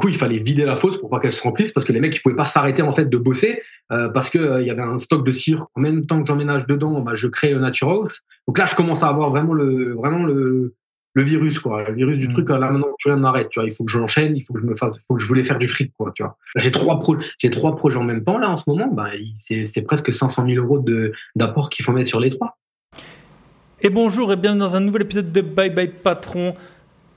coup, il fallait vider la fosse pour pas qu'elle se remplisse parce que les mecs ils pouvaient pas s'arrêter en fait de bosser euh, parce que euh, il y avait un stock de cire. En même temps que j'emménage dedans, bah, je crée Nature House. Donc là, je commence à avoir vraiment le vraiment le le virus quoi, le virus du mmh. truc. Là maintenant, rien n'arrête. Tu vois, il faut que je l'enchaîne, il faut que je me fasse, il faut que je voulais faire du fric quoi. Tu vois, j'ai trois pro j'ai trois projets en même temps là en ce moment. Bah, c'est c'est presque 500 000 euros de d'apport qu'il faut mettre sur les trois. Et bonjour et bienvenue dans un nouvel épisode de Bye Bye Patron.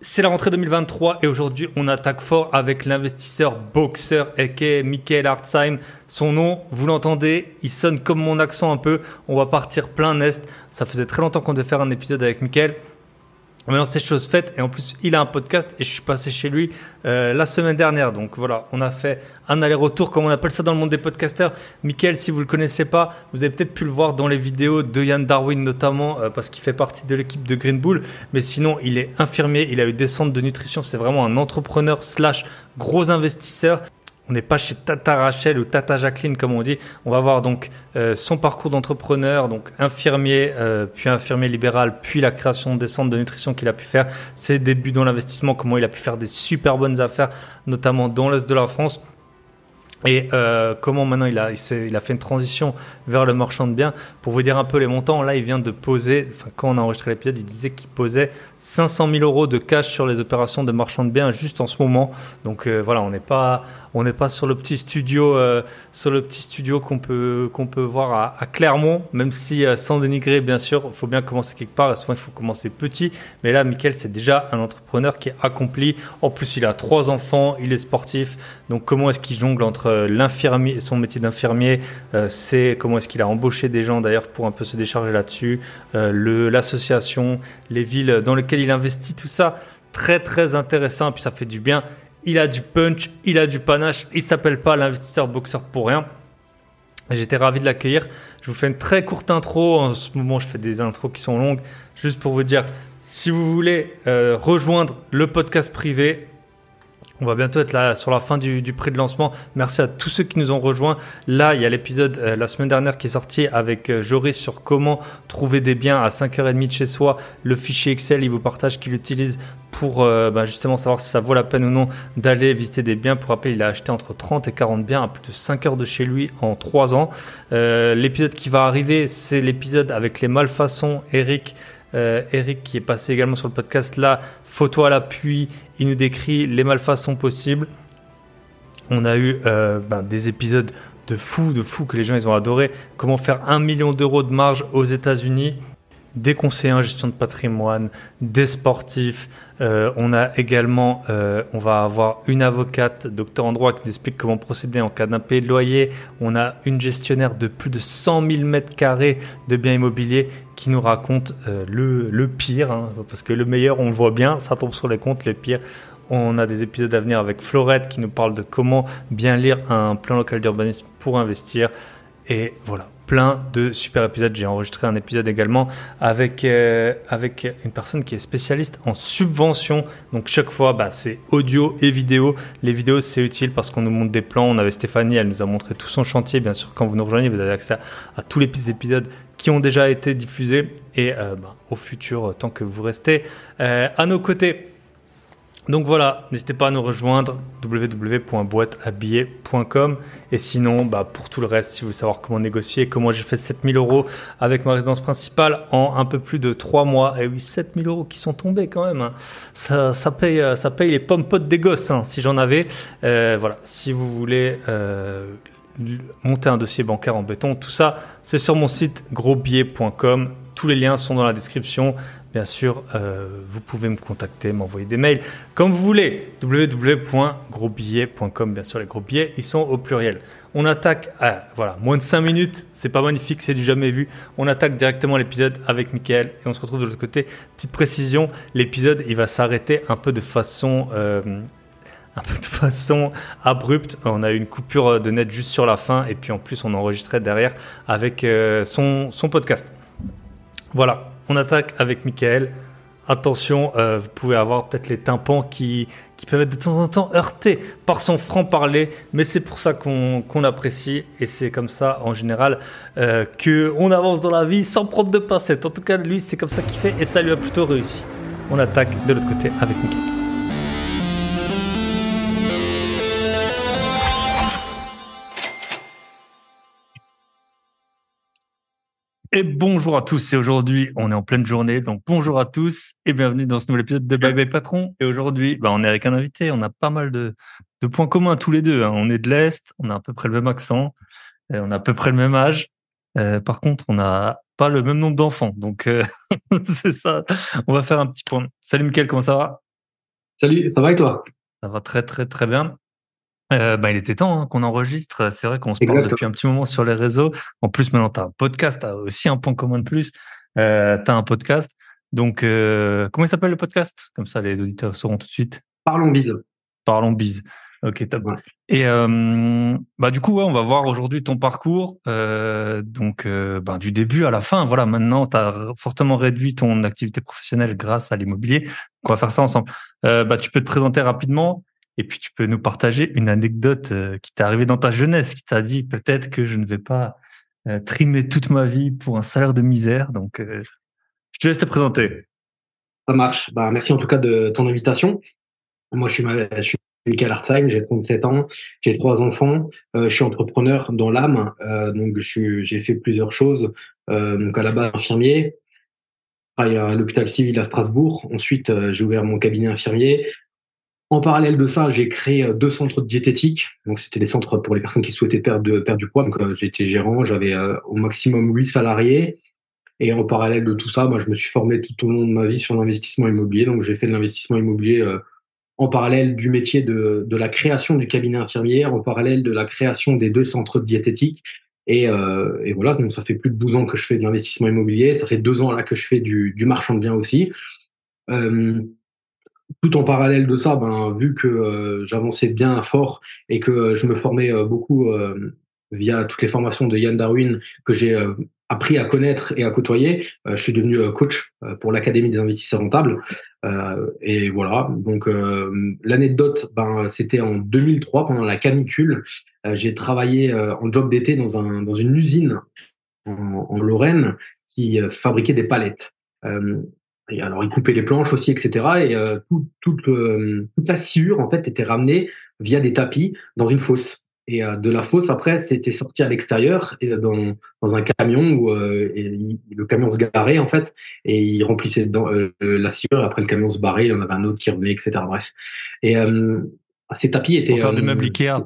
C'est la rentrée 2023 et aujourd'hui on attaque fort avec l'investisseur boxeur aka Michael Hartzheim. Son nom, vous l'entendez, il sonne comme mon accent un peu. On va partir plein nest. Ça faisait très longtemps qu'on devait faire un épisode avec Michael. Maintenant, c'est chose faite. Et en plus, il a un podcast et je suis passé chez lui euh, la semaine dernière. Donc voilà, on a fait un aller-retour, comme on appelle ça dans le monde des podcasters. Michael, si vous le connaissez pas, vous avez peut-être pu le voir dans les vidéos de Yann Darwin notamment, euh, parce qu'il fait partie de l'équipe de Green Bull. Mais sinon, il est infirmier, il a eu des centres de nutrition. C'est vraiment un entrepreneur slash gros investisseur. On n'est pas chez Tata Rachel ou Tata Jacqueline comme on dit. On va voir donc euh, son parcours d'entrepreneur, donc infirmier, euh, puis infirmier libéral, puis la création des centres de nutrition qu'il a pu faire, ses débuts dans l'investissement, comment il a pu faire des super bonnes affaires, notamment dans l'est de la France. Et euh, comment maintenant il a, fait une transition vers le marchand de biens. Pour vous dire un peu les montants, là il vient de poser, enfin quand on a enregistré l'épisode, il disait qu'il posait 500 000 euros de cash sur les opérations de marchand de biens juste en ce moment. Donc voilà, on n'est pas, on n'est pas sur le petit studio, euh, sur le petit studio qu'on peut qu'on peut voir à, à Clermont, même si euh, sans dénigrer bien sûr, il faut bien commencer quelque part. Et souvent il faut commencer petit, mais là, Michael c'est déjà un entrepreneur qui est accompli. En plus, il a trois enfants, il est sportif. Donc comment est-ce qu'il jongle entre euh, l'infirmier, son métier d'infirmier, c'est comment est-ce qu'il a embauché des gens d'ailleurs pour un peu se décharger là-dessus, le l'association, les villes dans lesquelles il investit, tout ça très très intéressant. Et puis ça fait du bien il a du punch, il a du panache. Il s'appelle pas l'investisseur boxeur pour rien. J'étais ravi de l'accueillir. Je vous fais une très courte intro. En ce moment, je fais des intros qui sont longues. Juste pour vous dire, si vous voulez euh, rejoindre le podcast privé, on va bientôt être là sur la fin du, prix de lancement. Merci à tous ceux qui nous ont rejoints. Là, il y a l'épisode euh, la semaine dernière qui est sorti avec euh, Joris sur comment trouver des biens à 5h30 de chez soi. Le fichier Excel, il vous partage qu'il utilise pour euh, bah, justement savoir si ça vaut la peine ou non d'aller visiter des biens. Pour rappel, il a acheté entre 30 et 40 biens à plus de 5 heures de chez lui en 3 ans. l'épisode qui va arriver, c'est l'épisode avec les malfaçons. Eric euh, Eric qui est passé également sur le podcast là, photo à l'appui, il nous décrit les malfaçons possibles. On a eu euh, ben, des épisodes de fou, de fou que les gens ils ont adoré. Comment faire un million d'euros de marge aux États-Unis des conseillers en gestion de patrimoine, des sportifs. Euh, on a également, euh, on va avoir une avocate, docteur en droit, qui nous explique comment procéder en cas d'impayé de loyer. On a une gestionnaire de plus de 100 000 mètres carrés de biens immobiliers qui nous raconte euh, le, le, pire, hein, parce que le meilleur, on le voit bien, ça tombe sur les comptes, le pire. On a des épisodes à venir avec Florette qui nous parle de comment bien lire un plan local d'urbanisme pour investir. Et voilà, plein de super épisodes. J'ai enregistré un épisode également avec, euh, avec une personne qui est spécialiste en subvention. Donc chaque fois, bah, c'est audio et vidéo. Les vidéos, c'est utile parce qu'on nous montre des plans. On avait Stéphanie, elle nous a montré tout son chantier. Bien sûr, quand vous nous rejoignez, vous avez accès à, tous les épisodes qui ont déjà été diffusés et euh, bah, au futur, tant que vous restez euh, à nos côtés. Donc voilà, n'hésitez pas à nous rejoindre www.boîtehabillé.com et sinon, bah, pour tout le reste, si vous voulez savoir comment négocier, comment j'ai fait 7000 euros avec ma résidence principale en un peu plus de 3 mois. Et oui, 7000 euros qui sont tombés quand même. Hein. Ça, ça, paye, euh, ça paye les pommes potes des gosses, hein, si j'en avais. Euh, voilà, si vous voulez euh, monter un dossier bancaire en béton, tout ça, c'est sur mon site grosbillet.com. Tous les liens sont dans la description. Bien sûr, euh, vous pouvez me contacter, m'envoyer des mails comme vous voulez. www.grosbillets.com, bien sûr, les gros billets, ils sont au pluriel. On attaque à voilà, moins de 5 minutes, c'est pas magnifique, c'est du jamais vu. On attaque directement l'épisode avec Michael et on se retrouve de l'autre côté. Petite précision, l'épisode, il va s'arrêter un peu de façon. Euh, un peu de façon abrupte. On a eu une coupure de net juste sur la fin et puis en plus on enregistrait derrière avec euh, son, son podcast. Voilà, on attaque avec Michael. Attention, euh, vous pouvez avoir peut-être les tympans qui, qui peuvent être de temps en temps heurtés par son franc-parler, mais c'est pour ça qu'on apprécie et c'est comme ça en général euh, qu'on avance dans la vie sans prendre de pincettes. En tout cas, lui, c'est comme ça qu'il fait et ça lui a plutôt réussi. On attaque de l'autre côté avec Michael. Et bonjour à tous. Et aujourd'hui, on est en pleine journée. Donc bonjour à tous et bienvenue dans ce nouvel épisode de Bye Bye Patron. Et aujourd'hui, bah, on est avec un invité. On a pas mal de, de points communs tous les deux. Hein. On est de l'Est, on a à peu près le même accent, on a à peu près le même âge. Euh, par contre, on n'a pas le même nombre d'enfants. Donc euh, c'est ça. On va faire un petit point. Salut Mickaël, comment ça va? Salut, ça va et toi? Ça va très très très bien. Euh, bah, il était temps hein, qu'on enregistre. C'est vrai qu'on se parle depuis un petit moment sur les réseaux. En plus, maintenant, tu as un podcast, tu as aussi un point commun de plus. Euh, tu as un podcast. Donc, euh, comment il s'appelle le podcast? Comme ça, les auditeurs sauront tout de suite. Parlons bise. Parlons bise. Ok, top. Et euh, bah du coup, on va voir aujourd'hui ton parcours, euh, donc bah, du début à la fin. Voilà, maintenant, tu as fortement réduit ton activité professionnelle grâce à l'immobilier. On va faire ça ensemble. bah, tu peux te présenter rapidement et puis tu peux nous partager une anecdote euh, qui t'est arrivée dans ta jeunesse, qui t'a dit peut-être que je ne vais pas euh, trimer toute ma vie pour un salaire de misère. Donc, euh, je te laisse te présenter. Ça marche. Bah, merci en tout cas de ton invitation. Moi, je suis, je Michael Hartzheim, j'ai 37 ans, j'ai trois enfants, je suis entrepreneur dans l'âme, donc j'ai fait plusieurs choses. donc à la base infirmier, à l'hôpital civil à Strasbourg. Ensuite, j'ai ouvert mon cabinet infirmier. En parallèle de ça, j'ai créé euh, deux centres de diététique. Donc, c'était des centres pour les personnes qui souhaitaient perdre, perdre du poids. Donc, euh, j'étais gérant, j'avais euh, au maximum huit salariés. Et en parallèle de tout ça, moi, je me suis formé tout au long de ma vie sur l'investissement immobilier. Donc, j'ai fait de l'investissement immobilier en parallèle du métier de, de, la création du cabinet infirmier, en parallèle de la création des deux centres de diététique. Et, et voilà, donc ça fait plus de 12 ans que je fais de l'investissement immobilier. Ça fait deux ans là que je fais du, du marchand de biens aussi. Tout en parallèle de ça, ben, vu que euh, j'avançais bien fort et que euh, je me formais euh, beaucoup via toutes les formations de Yann Darwin que j'ai appris à connaître et à côtoyer, je suis devenu coach pour l'Académie des investisseurs rentables. et voilà, donc l'anecdote, ben, c'était en 2003 pendant la canicule. j'ai travaillé en job d'été dans, un, dans une usine en, en Lorraine qui fabriquait des palettes. Et alors, ils coupaient les planches aussi, etc. Et euh, tout, euh, toute la sciure, en fait, était ramenée via des tapis dans une fosse. Et euh, de la fosse, après, c'était sorti à l'extérieur, dans, dans un camion où et le camion se garait, en fait, et il remplissait dans, la sciure. Après, le camion se barrait, il y en avait un autre qui revenait, etc. Bref. Et ces tapis étaient. Pour faire des meubles Ikea.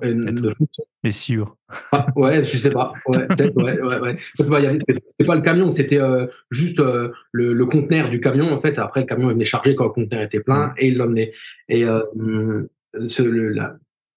Les sciures. Ah, ouais, je sais pas. Ouais, peut-être, ouais, ouais, ouais. C'était pas le camion, c'était euh, juste euh, le, le, conteneur du camion. En fait, après, le camion venait chargé quand le conteneur était plein et il l'emmenait. Et euh, ce, le, la,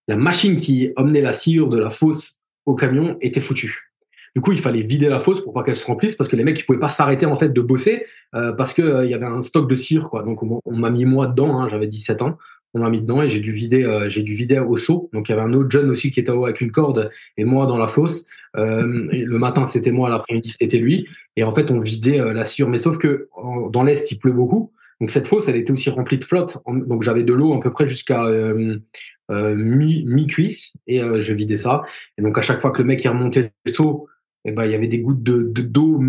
la machine qui emmenait la sciure de la fosse au camion était foutue. Du coup, il fallait vider la fosse pour pas qu'elle se remplisse parce que les mecs ils pouvaient pas s'arrêter en fait de bosser euh, parce que euh, il y avait un stock de cire quoi. Donc on, on m'a mis moi dedans, hein, j'avais 17 ans on m'a mis dedans et j'ai dû vider, euh, j'ai dû vider au seau. Donc il y avait un autre jeune aussi qui était haut avec une corde et moi dans la fosse. Euh, le matin c'était moi, l'après-midi c'était lui. Et en fait on vidait euh, la sciure. Mais sauf que dans l'est il pleut beaucoup. Donc cette fosse elle était aussi remplie de flotte. Donc j'avais de l'eau à peu près jusqu'à mi, mi cuisse et je vidais ça. Et donc à chaque fois que le mec il remontait le seau, et eh ben il y avait des gouttes de d'eau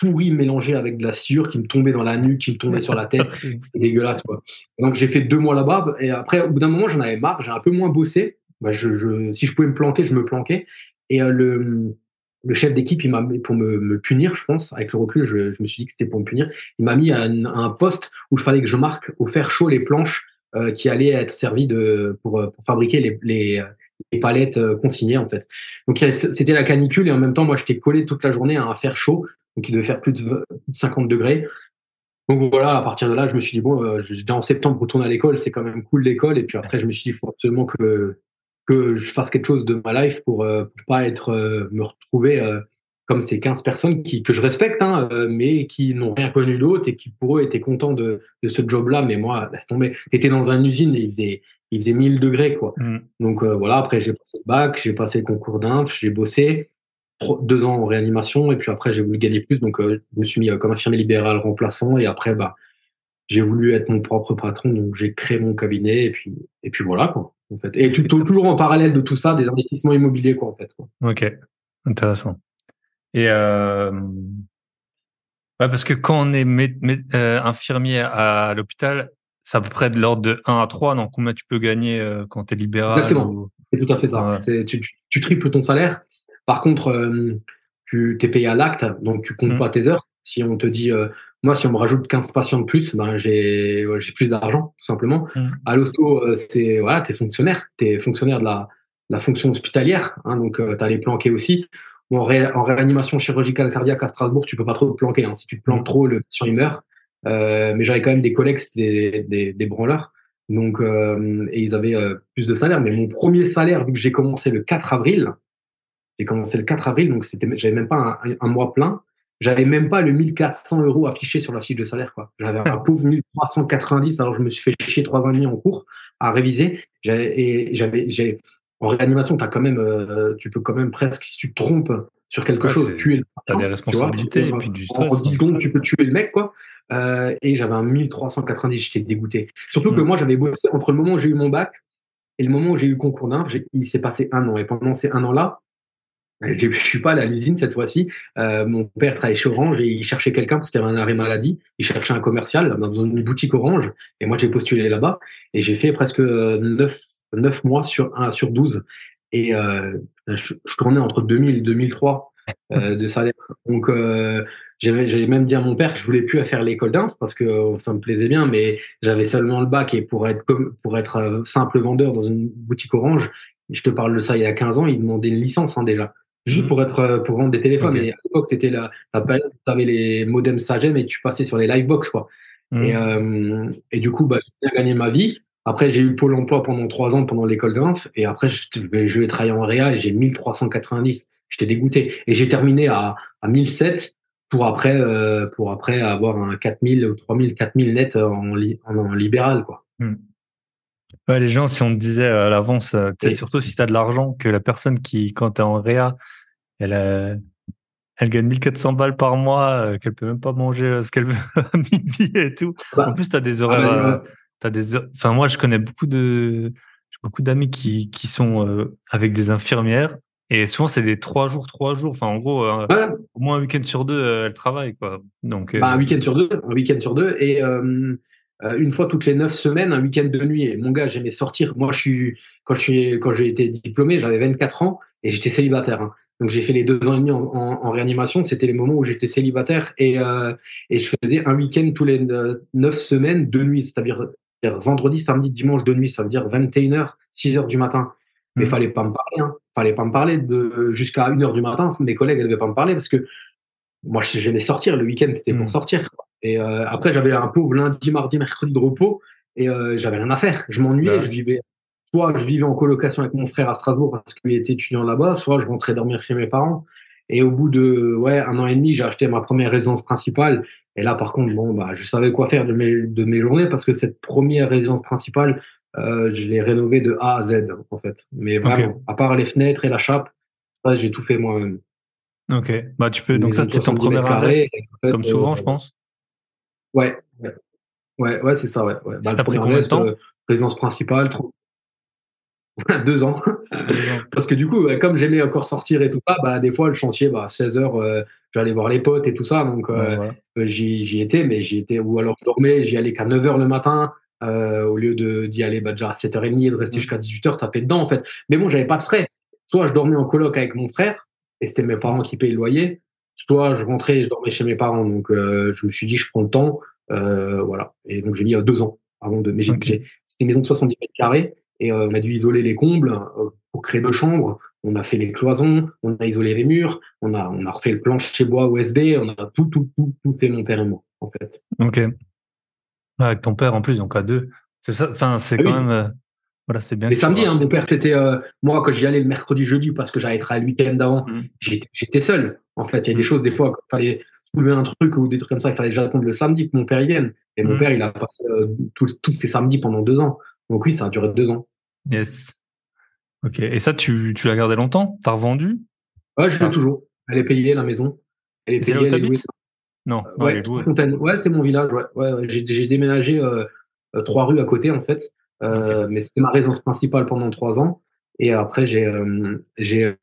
pourri mélangé avec de la sueur qui me tombait dans la nuque, qui me tombait sur la tête. dégueulasse, quoi. Donc, j'ai fait deux mois là-bas. Et après, au bout d'un moment, j'en avais marre. J'ai un peu moins bossé. Bah, je, je, si je pouvais me planquer, je me planquais. Et euh, le, le chef d'équipe, il m'a pour me, me, punir, je pense, avec le recul, je, je me suis dit que c'était pour me punir. Il m'a mis à un, un, poste où il fallait que je marque au fer chaud les planches euh, qui allaient être servies de, pour, pour fabriquer les, les, les palettes euh, consignées en fait. Donc c'était la canicule et en même temps moi j'étais collé toute la journée à un fer chaud donc il devait faire plus de 50 degrés. Donc voilà, à partir de là, je me suis dit, bon, euh, en septembre, retourne à l'école, c'est quand même cool l'école. Et puis après, je me suis dit, il faut absolument que, que je fasse quelque chose de ma life pour, euh, pour pas être, euh, me retrouver euh, comme ces 15 personnes qui, que je respecte, hein, mais qui n'ont rien connu d'autre et qui pour eux étaient contents de, de ce job-là. Mais moi, laisse tomber. J'étais dans une usine et il faisait, il faisait 1000 degrés, quoi. Mmh. Donc voilà, après, j'ai passé le bac, j'ai passé le concours d'inf, j'ai bossé deux ans en réanimation et puis après j'ai voulu gagner plus donc euh, je me suis mis euh, comme infirmier libéral remplaçant et après bah j'ai voulu être mon propre patron donc j'ai créé mon cabinet et puis et puis voilà quoi en fait. Et tout, toujours en parallèle de tout ça des investissements immobiliers quoi en fait quoi. ok intéressant. Et euh... ouais, parce que quand on est euh, infirmier à l'hôpital c'est à peu près de l'ordre de 1 à 3 donc combien tu peux gagner quand tu es libéral exactement. c'est tout à fait ça. Tu, tu, triples ton salaire par contre, euh, tu t'es payé à l'acte, donc tu comptes Mm. pas tes heures. Si on te dit, euh, moi, si on me rajoute 15 patients de plus, ben j'ai ouais, plus d'argent, tout simplement. Mm. À l'hosto, euh, c'est voilà, t'es fonctionnaire, t'es fonctionnaire de la, la fonction hospitalière, hein, donc tu as les planqués aussi. En, ré- en réanimation chirurgicale cardiaque à Strasbourg, tu peux pas trop te planquer. Hein. Si tu te planques Mm. trop, le patient il meurt. Euh, mais j'avais quand même des collègues, c'était des, des, des branleurs. Donc, euh, et ils avaient euh, plus de salaire. Mais mon premier salaire, vu que j'ai commencé le 4 avril, j'ai commencé le 4 avril, donc c'était, j'avais même pas un, un mois plein. J'avais même pas le 1400 euros affiché sur la fiche de salaire, quoi. J'avais un pauvre 1390, alors je me suis fait chier trois ans et demi en cours à réviser. J'avais, et j'avais, j'ai, en réanimation, t'as quand même, euh, tu peux quand même presque, si tu te trompes sur quelque Ouais, chose, tuer le T'as des tu vois, responsabilités et en- puis du en, stress. en 10 hein. secondes, tu peux tuer le mec, quoi. Euh, et j'avais un 1390, j'étais dégoûté. Surtout que Mm. moi, j'avais bossé entre le moment où j'ai eu mon bac et le moment où j'ai eu le concours d'inf, il s'est passé un an. Et pendant ces un an-là, je je suis pas à l'usine cette fois-ci. Euh, mon père travaillait chez Orange et il cherchait quelqu'un parce qu'il avait un arrêt maladie. Il cherchait un commercial dans une boutique Orange. Et moi, j'ai postulé là-bas et j'ai fait presque 9, 9 mois sur, un, sur 12. Et euh, je, je tournais entre 2000 et 2003 euh, de salaire. Donc, euh, j'avais même dit à mon père que je voulais plus faire l'école d'inf parce que euh, ça me plaisait bien, mais j'avais seulement le bac et pour être pour être euh, simple vendeur dans une boutique Orange, je te parle de ça il y a 15 ans, ils demandaient une licence hein, déjà, juste Mhm. pour être euh, pour vendre des téléphones. Et à l'époque, c'était la, la période où tu avais les modems Sagem et tu passais sur les livebox quoi. Mm. Et, euh, et du coup, bah, j'ai bien gagné ma vie. Après, j'ai eu le pôle emploi pendant trois ans pendant l'école d'inf. Et après, je, je vais travailler en réa et j'ai 1390. J'étais dégoûté. Et j'ai terminé à, à 1007 pour après, euh, pour après avoir un 4000 ou 3000, 4000 net en, en, en libéral, quoi. Ouais, les gens, si on te disait à l'avance, euh, tu sais, Et- surtout si tu as de l'argent, que la personne qui, quand tu es en réa, elle, euh, elle gagne 1400 balles par mois, euh, qu'elle peut même pas manger euh, ce qu'elle veut à midi et tout. Bah, en plus, tu as des horaires. ah bah, euh, t'as des, enfin, moi, je connais beaucoup de, beaucoup d'amis qui, qui sont euh, avec des infirmières et souvent, c'est des trois jours, trois jours. Enfin, en gros, euh, ouais, au moins un week-end sur deux, euh, elles travaillent, quoi. Donc, euh, Bah, un week-end sur deux, un week-end sur deux, et euh, euh, une fois toutes les neuf semaines, un week-end de nuit. Et mon gars, j'aimais sortir. Moi, je suis quand je suis quand j'ai été diplômé, j'avais 24 ans et j'étais célibataire. hein. Donc j'ai fait les deux ans et demi en, en- en réanimation. C'était les moments où j'étais célibataire et euh, et je faisais un week-end tous les euh, neuf semaines de nuit, c'est-à-dire vendredi, samedi, dimanche de nuit. Ça veut dire 21h, 6h du matin. Mais Mhm. fallait pas me parler. Hein. Fallait pas me parler de jusqu'à 1h du matin. Mes collègues ne devaient pas me parler parce que moi, j'aimais sortir. Le week-end, c'était pour sortir. quoi. Et euh, après, j'avais un pauvre lundi, mardi, mercredi de repos et euh, j'avais rien à faire. Je m'ennuyais. Ouais. Je vivais, soit je vivais en colocation avec mon frère à Strasbourg parce qu'il était étudiant là-bas, soit je rentrais dormir chez mes parents. Et au bout de ouais un an et demi, j'ai acheté ma première résidence principale. Et là, par contre, bon, bah, je savais quoi faire de mes, de mes journées parce que cette première résidence principale, euh, je l'ai rénovée de A à Z, en fait. Mais vraiment, à part les fenêtres et la chape, ça, j'ai tout fait moi-même. ok. Bah, tu peux, donc ça, c'était ton 70 premier et en fait, comme souvent, euh, je pense. Ouais, ouais, ouais, ouais, c'est ça, ouais. ouais. Ça t'a pris combien de temps? euh, résidence principale, trop- deux ans. Parce que du coup, ouais, comme j'aimais encore sortir et tout ça, bah, des fois, le chantier, bah, 16 heures, euh, j'allais voir les potes et tout ça. Donc, euh, Ouais, euh, j'y étais, mais j'y étais, ou alors je dormais, j'y allais qu'à 9 heures le matin, euh, au lieu d'y aller bah, déjà à 7h30 et de rester jusqu'à 18h, taper dedans, en fait. Mais bon, j'avais pas de frais. Soit je dormais en coloc avec mon frère, et c'était mes parents qui payaient le loyer, soit je rentrais et je dormais chez mes parents. Donc, euh, je me suis dit, je prends le temps, euh, voilà. Et donc, j'ai mis euh, deux ans avant de. Mais j'ai- Ok. j'ai- c'était une maison de 70 mètres carrés, et euh, on a dû isoler les combles euh, pour créer deux chambres. On a fait les cloisons, on a isolé les murs, on a, on a refait le plancher bois USB, on a tout, tout, tout, tout fait mon père et moi, en fait. Ok. Avec ton père en plus, donc à deux. C'est ça. Enfin, c'est Ah quand oui. même. euh, voilà, c'est bien. Les samedis, hein, mon père, c'était euh, moi quand j'y allais le mercredi, jeudi, parce que j'allais travailler le week-end d'avant, j'étais j'étais seul. En fait, il y a des choses des fois, quand il fallait soulever un truc ou des trucs comme ça, il fallait déjà attendre le samedi que mon père y vienne. Et mon Mhm. père, il a passé euh, tous, tous ses samedis pendant deux ans. Donc oui, ça a duré deux ans. Yes. Ok. Et ça, tu, tu l'as gardé longtemps? T'as revendu? Ouais, je l'ai Ah. toujours. Elle est payée, la maison. Elle est payée, elle est Non, non, ouais. Ouais, c'est mon village. Ouais. J'ai, déménagé euh, euh, trois rues à côté en fait, Euh, mais c'était ma résidence principale pendant trois ans. Et après, j'ai, euh,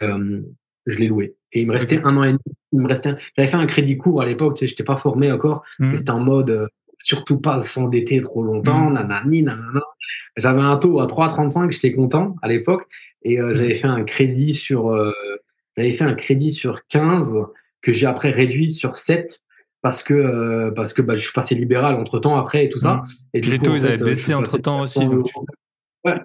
euh, je l'ai loué. Et il me restait Ok. un an et demi. Il me restait. un- J'avais fait un crédit court à l'époque. Tu sais, j'étais pas formé encore. Mhm. Mais c'était en mode euh, surtout pas s'endetter trop longtemps. Mhm. Nanani, nanana. J'avais un taux à 3,35. J'étais content à l'époque. Et euh, Mhm. j'avais fait un crédit sur. euh, j'avais fait un crédit sur 15 que j'ai après réduit sur 7 parce que euh, parce que bah, je suis passé libéral entre temps après et tout ça. Mmh. Et Les taux, ils avaient baissé entre temps aussi. donc Ouais, ouais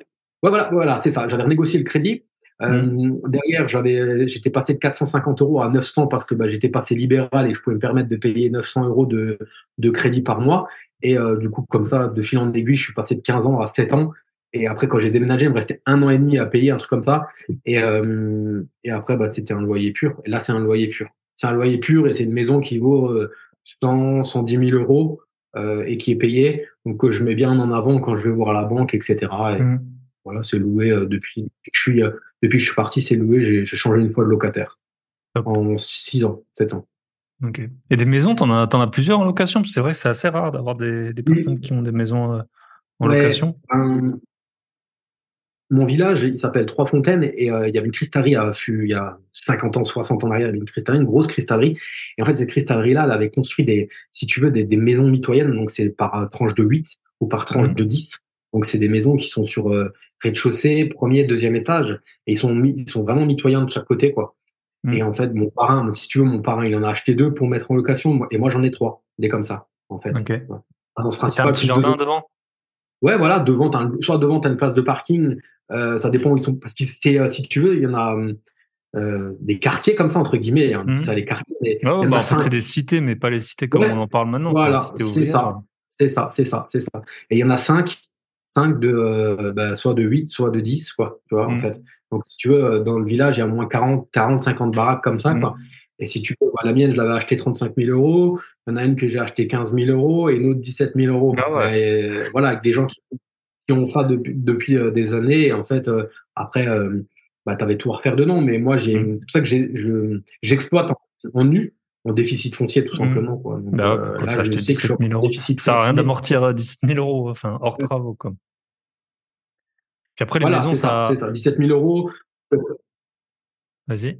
voilà, voilà c'est ça. J'avais renégocié le crédit. Euh, Mmh. Derrière, j'avais, j'étais passé de 450 euros à 900 parce que bah, j'étais passé libéral et je pouvais me permettre de payer 900 euros de, de crédit par mois. Et euh, du coup, comme ça, de fil en aiguille, je suis passé de 15 ans à 7 ans. Et après, quand j'ai déménagé, il me restait un an et demi à payer, un truc comme ça. Et, euh, et après, bah, c'était un loyer pur. Et là, c'est un loyer pur. C'est un loyer pur et c'est une maison qui vaut euh, 100, 110 000 euros euh, et qui est payée. Donc, que je mets bien en avant quand je vais voir la banque, etc. Et Mmh. Voilà, c'est loué euh, depuis, depuis que je suis, euh, depuis que je suis parti, c'est loué. J'ai changé une fois de locataire en 6 ans, 7 ans. Ok. Et des maisons, t'en as, t'en as plusieurs en location? C'est vrai que c'est assez rare d'avoir des, personnes qui ont des maisons euh, en Ouais, location. mon village, il s'appelle Trois Fontaines et euh, il y avait une cristallerie à il y a 50 ans, 60 ans en arrière, il y avait une cristallerie, une grosse cristallerie. Et en fait, cette cristallerie-là, elle avait construit des, si tu veux, des, des maisons mitoyennes. Donc, c'est par tranche de 8 ou par tranche Mhm. de 10. Donc, c'est des maisons qui sont sur euh, rez-de-chaussée, premier, deuxième étage. Et ils sont, ils sont vraiment mitoyens de chaque côté, quoi. Mhm. Et en fait, mon parrain, si tu veux, mon parrain, il en a acheté deux pour mettre en location. moi- Et moi, j'en ai trois, des comme ça, en fait. Ok. Ouais. Agence T'as un principale, petit jardin deux- devant? Ouais, voilà, devant, un- soit devant, tu as une place de parking, euh, ça dépend où ils sont. Parce que c'est, euh, si tu veux, il y en a euh, des quartiers comme ça, entre guillemets. Dit Mhm. ça, les quartiers. mais il y Ouais, en bah, a en fait, cinq. c'est des cités, mais pas les cités comme Ouais. on en parle maintenant. Voilà, c'est ça. C'est ça, c'est ça, c'est ça. Et il y en a cinq, cinq de, euh, bah, soit de 8, soit de 10, quoi, tu vois, en Mhm. fait. Donc, si tu veux, euh, dans le village, il y a au moins 40, 40, 50 baraques comme ça, Mhm. quoi. Et si tu veux, bah, la mienne, je l'avais acheté 35 000 euros. Il y en a une que j'ai acheté 15 000 euros et une autre 17 000 euros. Ah ouais. Et, euh, voilà, avec des gens qui, qui ont ça depuis, depuis euh, des années. Et en fait, euh, après, euh, bah, tu avais tout à refaire dedans. Mais moi, j'ai, Mhm. c'est pour ça que j'exploite en, en nu, en déficit foncier, tout Mhm. simplement. Quoi. Donc, Bah ouais, euh, quand là, je sais que je suis 17 000 en déficit ça à rien d'amortir euh, 17 000 euros, enfin, hors Ouais. travaux, quoi. Puis après, les Voilà, maisons, c'est ça, ça. c'est ça. 17 000 euros. Vas-y.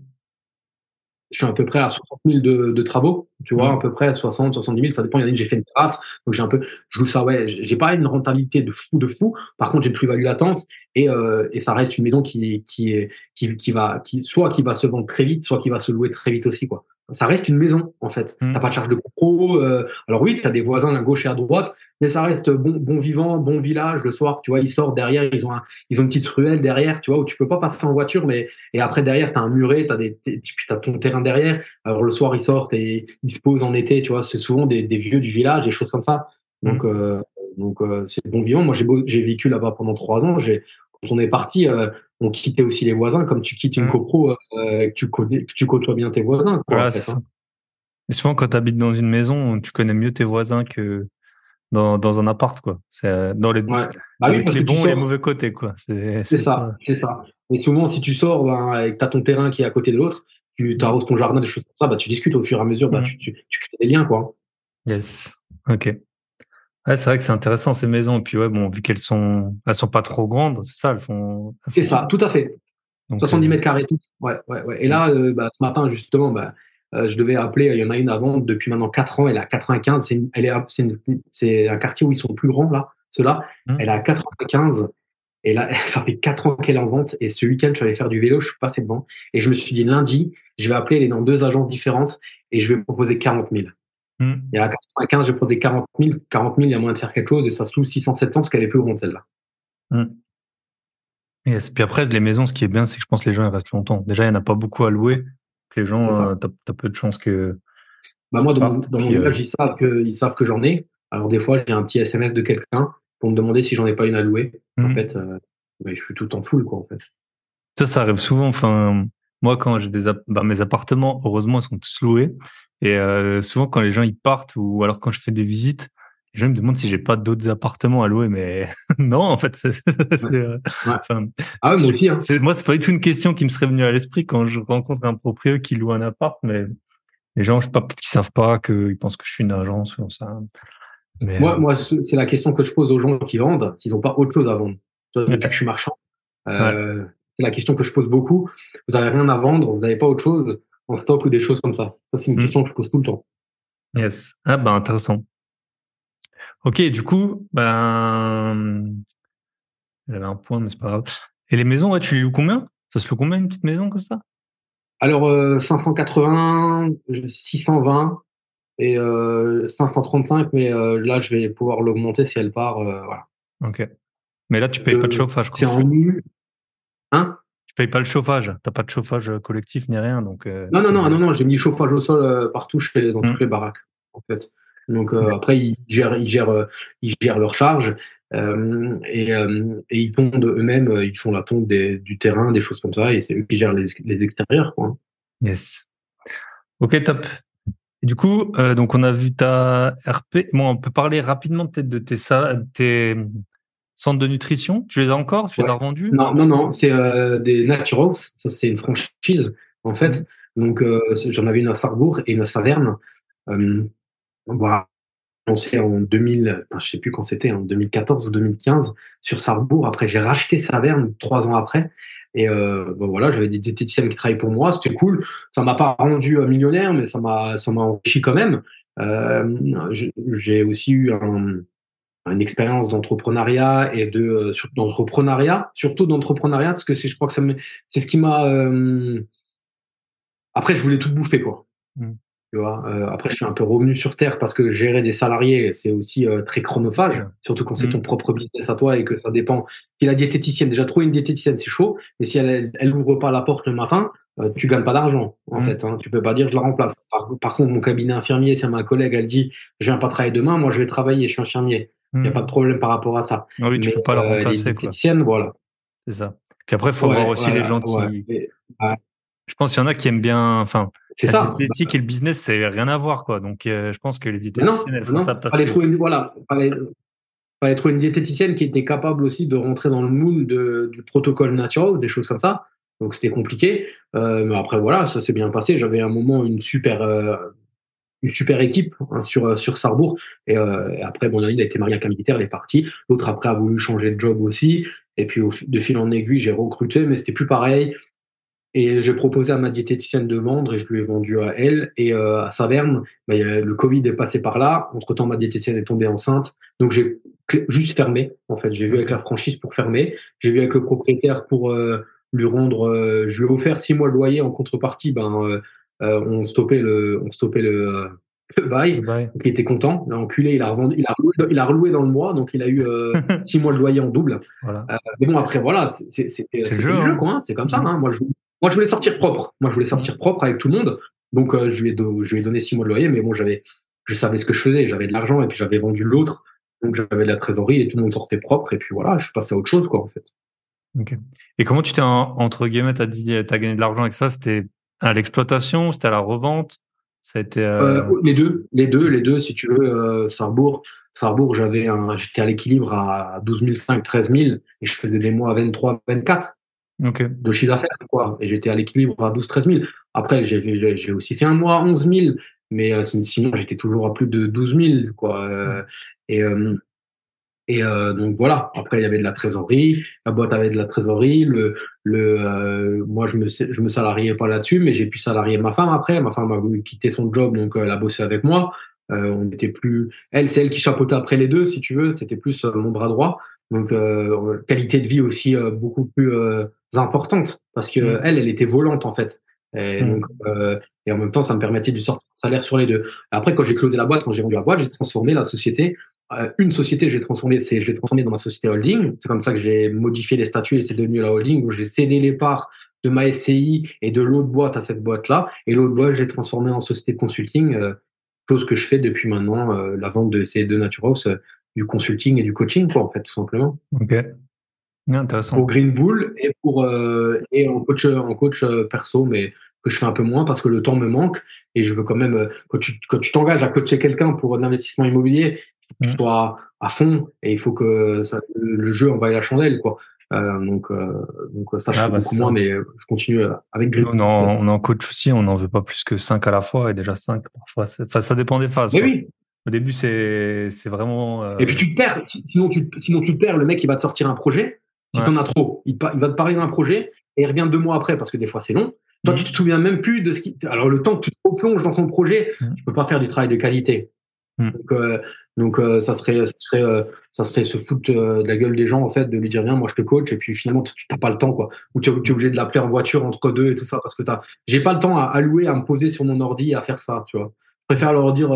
Je suis à peu près à 60 000 de, de travaux, tu vois, Mhm. à peu près à 60, 70 000, ça dépend. Il y en a une, j'ai fait une terrasse, donc j'ai un peu, je joue ça, ouais, j'ai pas une rentabilité de fou, de fou. Par contre, j'ai une plus-value latente et, euh, et ça reste une maison qui, qui est, qui, qui va, qui, soit qui va se vendre très vite, soit qui va se louer très vite aussi, quoi. Ça reste une maison, en fait. Mhm. T'as pas de charge de pro. Euh, alors oui, t'as des voisins à gauche et à droite, mais ça reste bon, bon vivant, bon village. Le soir, tu vois, ils sortent derrière, ils ont un, ils ont une petite ruelle derrière, tu vois, où tu peux pas passer en voiture, mais et après derrière, t'as un muret, t'as des, puis t'as ton terrain derrière. Alors le soir, ils sortent et ils se posent en été, tu vois. C'est souvent des, des vieux du village, des choses comme ça. Donc, euh, donc euh, c'est bon vivant. Moi, j'ai j'ai vécu là-bas pendant trois ans. J'ai, quand on est parti, euh, on quittait aussi les voisins, comme tu quittes une Mhm. copro, euh, que tu connais, que tu côtoies bien tes voisins. Quoi, Voilà, en fait, c'est hein. ça. Et souvent, quand tu habites dans une maison, tu connais mieux tes voisins que dans, dans un appart, quoi. C'est euh, dans les, Ouais. Bah oui, avec parce les que bons et les mauvais côtés, quoi. C'est C'est ça, c'est ça. Et souvent, si tu sors ben, et que tu as ton terrain qui est à côté de l'autre, tu arroses ton jardin, des choses comme ça, bah, tu discutes au fur et à mesure, bah, tu, tu, tu crées des liens. quoi. Yes. Ok. Ouais, c'est vrai que c'est intéressant ces maisons. Et puis ouais, bon, vu qu'elles sont, elles sont pas trop grandes, c'est ça, elles font. C'est ça, tout à fait. donc, 70 euh, mètres carrés, tout. Ouais, ouais, ouais. Et là, euh, bah, ce matin, justement, bah, euh, je devais appeler, il y en a une à vendre depuis maintenant 4 ans, elle est à 95, c'est elle est, c'est une- c'est un quartier où ils sont plus grands, là, ceux-là. Mhm. Elle à 95, et là, ça fait 4 ans qu'elle est en vente, et ce week-end, je suis allé faire du vélo, je suis passé devant, et je me suis dit, lundi, je vais appeler, elle est dans deux agences différentes, et je vais proposer 40 000. Et à 95, je vais proposer 40 000, 40 000, il y a moyen de faire quelque chose, et ça se loue 600, 700, parce qu'elle est plus grande, celle-là. Yes. Puis après, les maisons, ce qui est bien, c'est que je pense que les gens ils restent longtemps. Déjà, il n'y en a pas beaucoup à louer. Les gens, euh, t'as as peu de chances que. Bah moi, dans mon, dans euh, village, ils savent que, ils savent que j'en ai. Alors des fois, j'ai un petit SMS de quelqu'un pour me demander si j'en ai pas une à louer. En hmm. fait, euh, je suis tout en full, quoi, en fait. Ça, ça arrive souvent. Enfin, moi, quand j'ai des bah, mes appartements, heureusement, ils sont tous loués. Et euh, souvent, quand les gens ils partent ou alors quand je fais des visites, les gens me demandent si j'ai pas d'autres appartements à louer. Mais non, en fait, c'est, euh, Ouais. enfin, Ah ouais, moi aussi, hein. moi, c'est pas du tout une question qui me serait venue à l'esprit quand je rencontre un propriétaire qui loue un appart. Mais les gens, je sais pas, peut-être qu'ils savent pas, qu'ils pensent que je suis une agence ou ça. Mais, Moi, euh, moi, ce- c'est la question que je pose aux gens qui vendent, s'ils n'ont pas autre chose à vendre. Depuis Ouais. que je suis marchand, euh, c'est la question que je pose beaucoup. Vous avez rien à vendre, vous n'avez pas autre chose en stock ou des choses comme ça. Ça, c'est une Mm. question que je pose tout le temps. Yes. Ah bah intéressant. Ok, du coup, ben j'avais un point, mais c'est pas grave. Et les maisons, ouais, tu les loues combien? Ça se loue combien une petite maison comme ça? Alors, 580, 620 et 535, mais là, je vais pouvoir l'augmenter si elle part. voilà. Ok. Mais là, tu payes pas de chauffage. C'est en nu. Hein? Tu payes pas le chauffage. T'as pas de chauffage collectif ni rien. Donc, non, non, non, non, non, j'ai mis le chauffage au sol partout chez, dans mmh. toutes les baraques, en fait. Donc après, ils gèrent, ils gèrent, ils gèrent leur charge. Euh, et, euh, et, ils tondent eux-mêmes, euh, ils font la tonde des, du terrain, des choses comme ça, et c'est eux qui gèrent les, les extérieurs. Quoi. Yes. Ok, top. Et du coup, euh, donc on a vu ta RP. Bon, on peut parler rapidement peut-être de tes, tes centres de nutrition. Tu les as encore Tu les as revendus? Non, non, non. C'est euh, des Naturals. Ça, c'est une franchise en fait. Mmh. Donc j'en avais une à Sarrebourg et une à Saverne. voilà lancé en 2000, je sais plus quand c'était, en 2014 ou 2015 sur Sarrebourg. Après, j'ai racheté Saverne trois ans après. Et euh, ben voilà, j'avais des diététiciennes qui travaillaient pour moi, c'était cool. Ça m'a pas rendu millionnaire, mais ça m'a ça m'a enrichi quand même. Euh, j'ai aussi eu un, une expérience d'entrepreneuriat et de euh, d'entrepreneuriat, surtout d'entrepreneuriat, parce que je crois que c'est ce qui m'a. Euh, après, je voulais tout bouffer quoi. Mmh. Tu vois, euh, après, je suis un peu revenu sur terre parce que gérer des salariés, c'est aussi euh, très chronophage, surtout quand c'est ton mmh. propre business à toi et que ça dépend. Si la diététicienne, déjà trouver une diététicienne, c'est chaud, mais si elle, elle ouvre pas la porte le matin, euh, tu gagnes pas d'argent en mmh. fait. Hein. Tu peux pas dire je la remplace. Par, contre, mon cabinet infirmier, c'est ma collègue, elle dit je viens pas travailler demain, moi je vais travailler, je suis infirmier. Il n'y a mmh. pas de problème par rapport à ça. Ah oui, tu peux pas la remplacer. Les diététiciennes, voilà. C'est ça. Puis après, il faut voir aussi les gens qui. Je pense qu'il y en a qui aiment bien. Enfin, c'est ça. L'éthique et le business, c'est rien à voir, quoi. Donc, euh, je pense que les diététiciennes, elles font ça parce que. Trouver voilà, fallait, fallait, trouver une diététicienne qui était capable aussi de rentrer dans le moule du protocole natural, des choses comme ça. Donc, c'était compliqué. Euh, mais après, voilà, ça s'est bien passé. J'avais un moment une super. Euh, une super équipe hein, sur sur Sarrebourg et, après bon il a été marié avec un militaire il est parti l'autre après a voulu changer de job aussi et puis de fil en aiguille j'ai recruté mais c'était plus pareil et j'ai proposé à ma diététicienne de vendre et je lui ai vendu à elle. Et euh, à Saverne, bah, le Covid est passé par là. Entre-temps, ma diététicienne est tombée enceinte. Donc j'ai juste fermé. En fait, j'ai vu avec la franchise pour fermer. J'ai vu avec le propriétaire pour euh, lui rendre. Euh, je lui ai offert six mois de loyer en contrepartie. Ben, on stoppait le, on stoppait le, le bail. Donc, il était content. L'enculé, il a revendu, il a, il a reloué dans le mois. Donc il a eu six mois de loyer en double. Voilà. mais bon, après voilà, c'est le jeu, hein. quoi. C'est comme ça. Hein. Moi, je moi, je voulais sortir propre. Moi, je voulais sortir propre avec tout le monde. Donc, euh, je, lui ai je lui ai donné six mois de loyer, mais bon, j'avais, je savais ce que je faisais. J'avais de l'argent et puis j'avais vendu l'autre. Donc, j'avais de la trésorerie et tout le monde sortait propre. Et puis voilà, je suis passé à autre chose, quoi, en fait. Ok. Et comment tu t'es, entre guillemets, t'as dit, t'as gagné de l'argent avec ça? C'était à l'exploitation C'était à la revente ça a été, euh... Euh, les deux, les deux, les deux, si tu veux, euh, Sarrebourg, Sarrebourg, j'avais un, j'étais à l'équilibre à 12 500, 13 000 et je faisais des mois à 23, 24 de chiffre d'affaires, quoi. Et j'étais à l'équilibre à 12 13 000. Après, j'ai aussi fait un mois à 11 000, mais euh, sinon, j'étais toujours à plus de 12 000, quoi. Euh, et euh, donc voilà. Après, il y avait de la trésorerie. La boîte avait de la trésorerie. Le, le, moi, je me, je me salariais pas là-dessus, mais j'ai pu salarier ma femme après. Ma femme a voulu quitter son job, donc elle a bossé avec moi. on était plus, elle, c'est elle qui chapeautait après les deux, si tu veux. C'était plus mon bras droit. Donc qualité de vie aussi beaucoup plus importante parce que mm. elle, elle était volante en fait. Et, mm. donc, euh, et en même temps, ça me permettait de sortir un salaire sur les deux. Après, quand j'ai closé la boîte, quand j'ai vendu la boîte, j'ai transformé la société. Euh, une société, j'ai transformé, c'est, j'ai transformé dans ma société holding. C'est comme ça que j'ai modifié les statuts et c'est devenu la holding où j'ai cédé les parts de ma SCI et de l'autre boîte à cette boîte-là. Et l'autre boîte, j'ai transformé en société de consulting, euh, chose que je fais depuis maintenant, euh, la vente de ces deux Naturehouse, du consulting et du coaching, quoi, en fait, tout simplement. Ok. Intéressant. Pour Green Bull et pour euh, et en coach en coach euh, perso, mais que je fais un peu moins parce que le temps me manque et je veux quand même euh, quand tu quand tu t'engages à coacher quelqu'un pour un investissement immobilier, il faut que tu mmh. sois à fond et il faut que ça, le jeu envoie la chandelle quoi. Euh, donc donc ça je ah, bah, beaucoup moins mais je continue avec Green. On en, on en coach aussi, on n'en veut pas plus que 5 à la fois et déjà 5 parfois. Enfin ça dépend des phases. Mais oui. Au début c'est c'est vraiment. Et puis tu te perds. Sinon tu sinon tu te perds. Le mec il va te sortir un projet si tu en as trop, il, va te parler d'un projet et il revient deux mois après parce que des fois c'est long. Toi, tu mhm. te souviens même plus de ce qui. Alors, le temps que tu te replonges dans son projet, tu mhm. tu peux pas faire du travail de qualité. Mhm. Donc, euh, Donc euh, ça serait, ça serait, euh, ça serait se foutre de la gueule des gens en fait, de lui dire viens, moi je te coach et puis finalement tu n'as pas le temps quoi. Ou tu, es obligé de l'appeler en voiture entre deux et tout ça parce que t'as, j'ai pas le temps à allouer à me poser sur mon ordi à faire ça, tu vois. Je préfère leur dire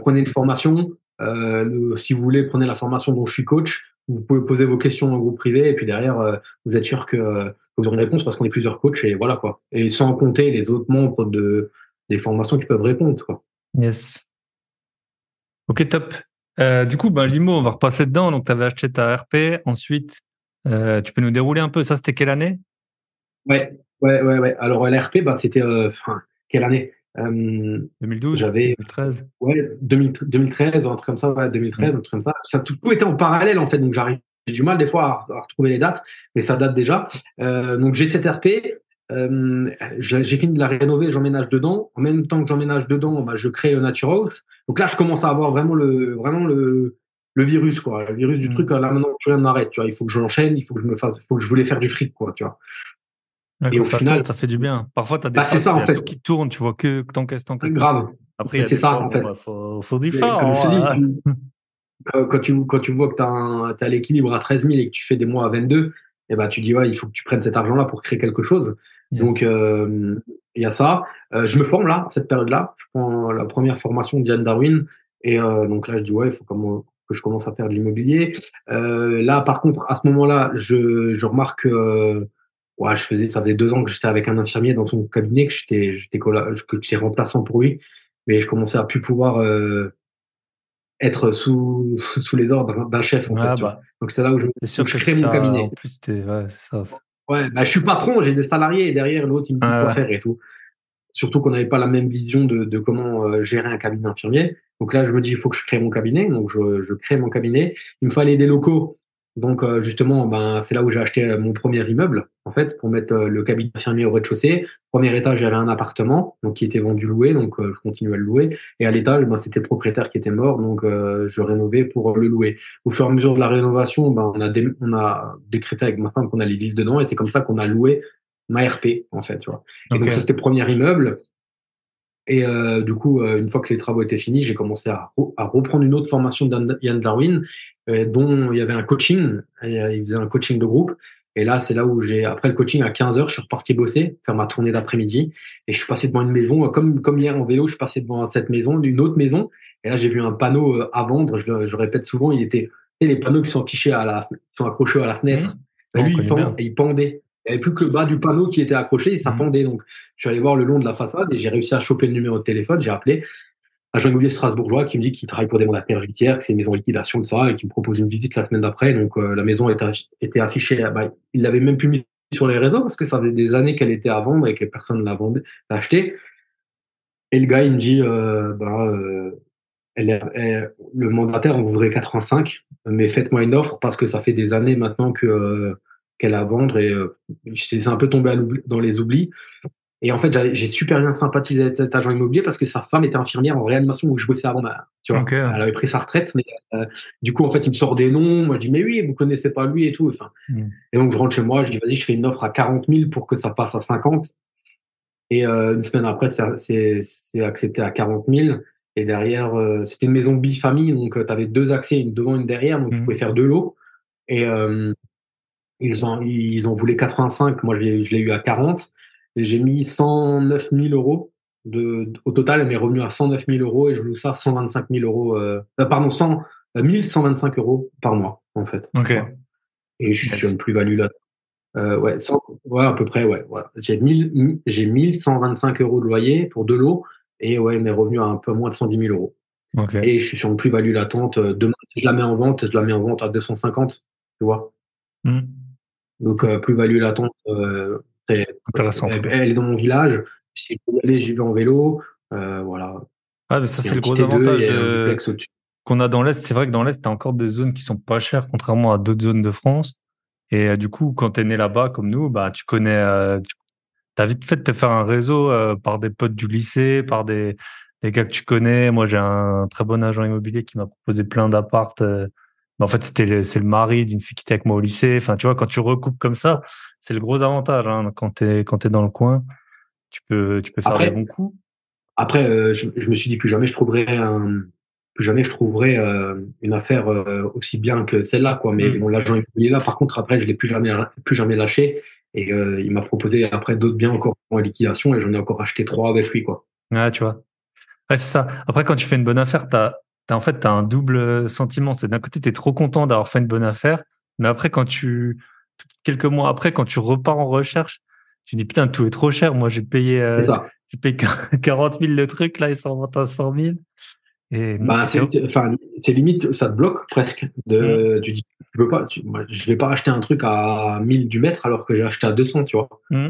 prenez une formation, si vous voulez prenez la formation dont je suis coach. Vous pouvez poser vos questions en groupe privé et puis derrière vous êtes sûr que vous aurez une réponse parce qu'on est plusieurs coachs et voilà quoi. Et sans compter les autres membres de des formations qui peuvent répondre quoi. Yes. Ok, top. Euh, du coup, ben, Limo, on va repasser dedans. Donc, tu avais acheté ta RP. Ensuite, euh, tu peux nous dérouler un peu. Ça, c'était quelle année? Ouais, ouais, ouais, ouais. Alors, l'RP, bah, c'était. Euh, quelle année? 2012 J'avais. 2013 Ouais, 2013, un truc comme ça. Ouais, 2013, un truc comme ça. Ça tout, était en parallèle, en fait. Donc, j'arrive. J'ai du mal, des fois, à, retrouver les dates, mais ça date déjà. donc, j'ai cette RP. Euh, j'ai fini de la rénover, j'emménage dedans. En même temps que j'emménage dedans, bah, je crée Nature House. Donc là, je commence à avoir vraiment le, vraiment le, le virus, quoi. Le virus du mmh. truc. Là, maintenant, plus rien n'arrête. Tu vois, il faut que je l'enchaîne, il faut que je me fasse, il faut que je voulais faire du fric, quoi. Tu vois. et au ça final, ça fait du bien. Parfois, tu as des bah, ça, en fait. qui tournent, tu vois que t'encaisses, t'encaisses. Grave. Après, c'est ça, en fait. Bah, ça, différent. Hein. quand, tu, quand tu vois que tu as, as l'équilibre à 13 000 et que tu fais des mois à 22, et eh ben, tu dis, ouais, il faut que tu prennes cet argent-là pour créer quelque chose. Donc, euh, il y a ça. Euh, je me forme là, cette période-là. Je prends la première formation de Diane Darwin. Et euh, donc là, je dis, ouais, il faut que je commence à faire de l'immobilier. là, par contre, à ce moment-là, je, je remarque ouais, je faisais, ça faisait deux ans que j'étais avec un infirmier dans son cabinet, que que j'étais remplaçant pour lui, mais je commençais à plus pouvoir être sous, sous les ordres d'un chef. En fait, bah, donc c'est là où je, sûr que je crée mon cabinet. En plus, ouais, c'est ça. Ouais, bah, je suis patron, j'ai des salariés et derrière l'autre, il me dit quoi faire et tout. Surtout qu'on n'avait pas la même vision de, de comment euh, gérer un cabinet infirmier. Donc là, je me dis, il faut que je crée mon cabinet. Donc je, je crée mon cabinet. Il me fallait des locaux donc euh, justement, ben, c'est là où j'ai acheté euh, mon premier immeuble, en fait, pour mettre euh, le cabinet infirmier au rez-de-chaussée. Premier étage, j'avais un appartement, donc qui était vendu loué, donc je continuais à le louer. Et à l'étage, ben, c'était le propriétaire qui était mort, donc je rénovais pour le louer. Au fur et à mesure de la rénovation, ben, on, a on a décrété avec ma femme qu'on allait vivre dedans, et c'est comme ça qu'on a loué ma RP, en fait. Tu vois. Et donc ça, c'était le premier immeuble. Et euh, du coup, euh, une fois que les travaux étaient finis, j'ai commencé à, à, reprendre une autre formation d'Yann Darwin, dont il y avait un coaching. il faisait un coaching de groupe. Et là, c'est là où j'ai, après le coaching, à 15 heures, je suis reparti bosser, faire ma tournée d'après-midi. Et je suis passé devant une maison, comme, comme hier en vélo, je suis passé devant cette maison, une autre maison. Et là, j'ai vu un panneau à vendre. Je, je répète souvent, il était, les panneaux qui sont affichés à la, sont accrochés à la fenêtre. Mmh. Lui, il, il pendait. Il n'y avait plus que le bas du panneau qui était accroché et ça mmh. pendait. Donc, je suis allé voir le long de la façade et j'ai réussi à choper le numéro de téléphone. J'ai appelé agent immobilier strasbourgeois qui me dit qu'il travaille pour des mandataires judiciaires, que c'est une maison en liquidation de ça et qui me propose une visite la semaine d'après. Donc, euh, la maison était, affichée. Bah, il l'avait même plus mis sur les réseaux parce que ça faisait des années qu'elle était à vendre et que personne ne l'a acheté. Et le gars, il me dit, euh, bah, euh, elle le mandataire en voudrait 85, mais faites-moi une offre parce que ça fait des années maintenant que qu'elle a à vendre et euh, c'est un peu tombé dans les oublis. Et en fait, j'ai super bien sympathisé avec cet agent immobilier parce que sa femme était infirmière en réanimation où je bossais avant. Bah, tu vois, elle avait pris sa retraite, mais euh, du coup, en fait, il me sort des noms. Moi, je dis mais oui, vous connaissez pas lui et tout. Enfin, mm. et donc je rentre chez moi, je dis vas-y, je fais une offre à 40 000 pour que ça passe à 50. Et euh, une semaine après, c'est accepté à 40 000. Et derrière, c'était une maison bifamille, donc tu avais deux accès, une devant, une derrière, donc tu mm. pouvais faire deux lots. Et ils ont, ils ont voulu 85, moi je l'ai eu à 40. Et j'ai mis 109 000 euros de, au total, mes revenus à 109 000 euros et je loue ça 125 000 euros, euh, euh, pardon, 100, 1125 euh, euros par mois, en fait. Ok. Et je suis sur une plus-value là. Euh, ouais, 100, ouais, à peu près, ouais. Voilà. J'ai 1000, j'ai 1125 euros de loyer pour deux lots et ouais, mes revenus à un peu moins de 110 000 euros. Okay. Et je suis sur une plus-value latente. Demain, je la mets en vente, je la mets en vente à 250, tu vois. Mmh. Donc, euh, plus-value latente, euh, c'est intéressant. Elle, est dans mon village. Si je peux y aller, j'y vais en vélo. Euh, voilà. Ah, mais ça, c'est le gros avantage qu'on a dans l'Est. C'est vrai que dans l'Est, tu as encore des zones qui sont pas chères, contrairement à d'autres zones de France. Et du coup, quand tu es né là-bas, comme nous, bah, tu connais, tu as vite fait de te faire un réseau par des potes du lycée, par des, des gars que tu connais. Moi, j'ai un très bon agent immobilier qui m'a proposé plein d'appartes en fait, c'était c'est le mari d'une fille qui était avec moi au lycée. Enfin, tu vois, quand tu recoupes comme ça, c'est le gros avantage. Hein. Quand tu es, quand es dans le coin, tu peux, tu peux faire des bons coups. Après, euh, je, me suis dit plus jamais je trouverai un, plus jamais je trouverai une affaire aussi bien que celle-là, quoi. Mais mm. bon, l'agent immobilier là, par contre, après, je l'ai plus jamais, plus jamais lâché. Et il m'a proposé après d'autres biens encore en liquidation et j'en ai encore acheté trois avec lui, quoi. Ouais, tu vois. Ouais, c'est ça. Après, quand tu fais une bonne affaire, t'as, as, en fait, as un double sentiment. C'est d'un côté, tu es trop content d'avoir fait une bonne affaire, mais après, quand tu, quelques mois après, quand tu repars en recherche, tu dis putain, tout est trop cher. Moi, j'ai payé, euh, j'ai payé 40 000 le truc, là, ils s'en vendent à 100 000. Et bah, c'est limite, ça te bloque presque. De, mmh. Tu dis, tu peux pas, tu, moi, je vais pas acheter un truc à 1000 du mètre alors que j'ai acheté à 200, tu vois. Mmh.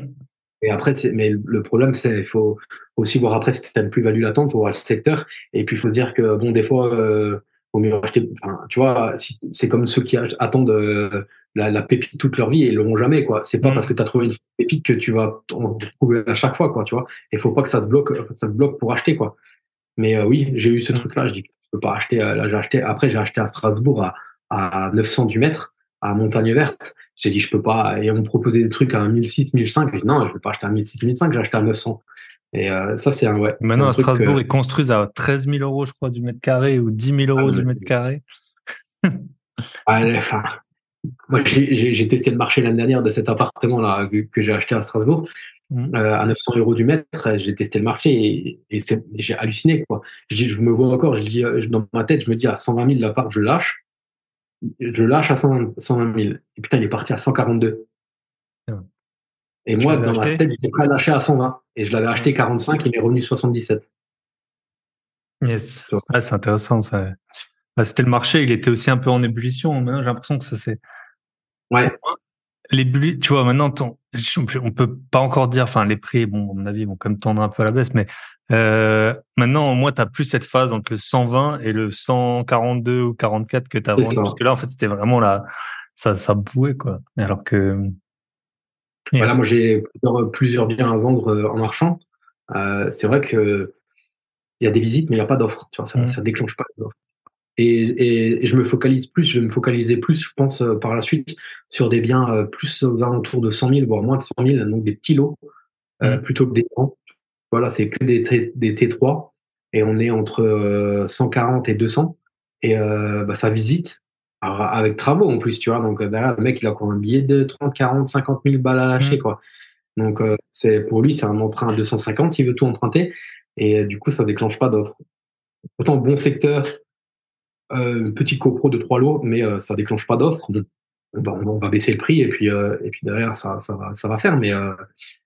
Et après, mais le problème, c'est il faut aussi voir après si tu as une plus-value latente, faut voir le secteur. Et puis, il faut dire que, bon, des fois, euh, vaut mieux acheter. Enfin, tu vois, si, c'est comme ceux qui attendent euh, la, la, pépite toute leur vie et ils l'auront jamais, quoi. C'est pas mm. parce que tu as trouvé une pépite que tu vas en trouver à chaque fois, quoi, tu vois. Et faut pas que ça te bloque, ça te bloque pour acheter, quoi. Mais euh, oui, j'ai eu ce mm. truc-là. Je dis, je peux pas acheter. Euh, là, j'ai acheté. Après, j'ai acheté à Strasbourg à, à 900 du mètre, à Montagne Verte. J'ai dit, je peux pas. Et on me proposait des trucs à 1006, 1005. J'ai dit, non, je vais pas acheter à 1006, 1005. J'ai acheté à 900. Et euh, ça, c'est un ouais. Maintenant, à Strasbourg, ils construisent à 13 000 euros, je crois, du mètre carré ou 10 000 euros ah, du mètre carré. enfin, moi, j'ai testé le marché l'année dernière de cet appartement-là que, j'ai acheté à Strasbourg. Mmh. Euh, à 900 euros du mètre, j'ai testé le marché et, et j'ai halluciné. Quoi. Je, je, me vois encore, je dis, euh, dans ma tête, je me dis à 120 000 la part, je lâche. Je lâche à 120, 120 000. Et putain, il est parti à 142. Et moi, dans ma tête, j'étais prêt à lâcher à 120. Et je l'avais acheté 45, il m'est revenu 77. Yes. c'est intéressant. Ça. Bah, c'était le marché, il était aussi un peu en ébullition. Maintenant, j'ai l'impression que ça c'est. Ouais. Les tu vois, maintenant, on peut pas encore dire, enfin, les prix, bon, à mon avis, vont quand même tendre un peu à la baisse, mais euh, maintenant, au moins, tu plus cette phase entre le 120 et le 142 ou 44 que tu as vendu. Parce que là, en fait, c'était vraiment là, ça, ça bouait, quoi. Alors que, voilà, moi j'ai plusieurs, biens à vendre euh, en marchand. Euh, c'est vrai que il y a des visites, mais il n'y a pas d'offres. Tu vois, ça, ne mmh. déclenche pas d'offres. Et, et, je me focalise plus, je vais me focaliser plus, je pense, euh, par la suite, sur des biens plus aux alentours de 100 000, voire moins de 100 000, donc des petits lots, mmh. plutôt que des grands. Voilà, c'est que des, des T3, et on est entre 140 et 200. Et bah, ça visite, avec travaux en plus, tu vois. Donc, derrière, le mec, il a quoi un billet de 30, 40, 50 000 balles à lâcher, mmh. quoi. Donc, euh, c'est pour lui, c'est un emprunt à 250, il veut tout emprunter. Et du coup, ça déclenche pas d'offre. Autant bon secteur, euh, petit copro de trois lots, mais euh, ça déclenche pas d'offre. on va baisser le prix et puis, euh, et puis derrière, ça, ça, va, ça va faire. Mais euh,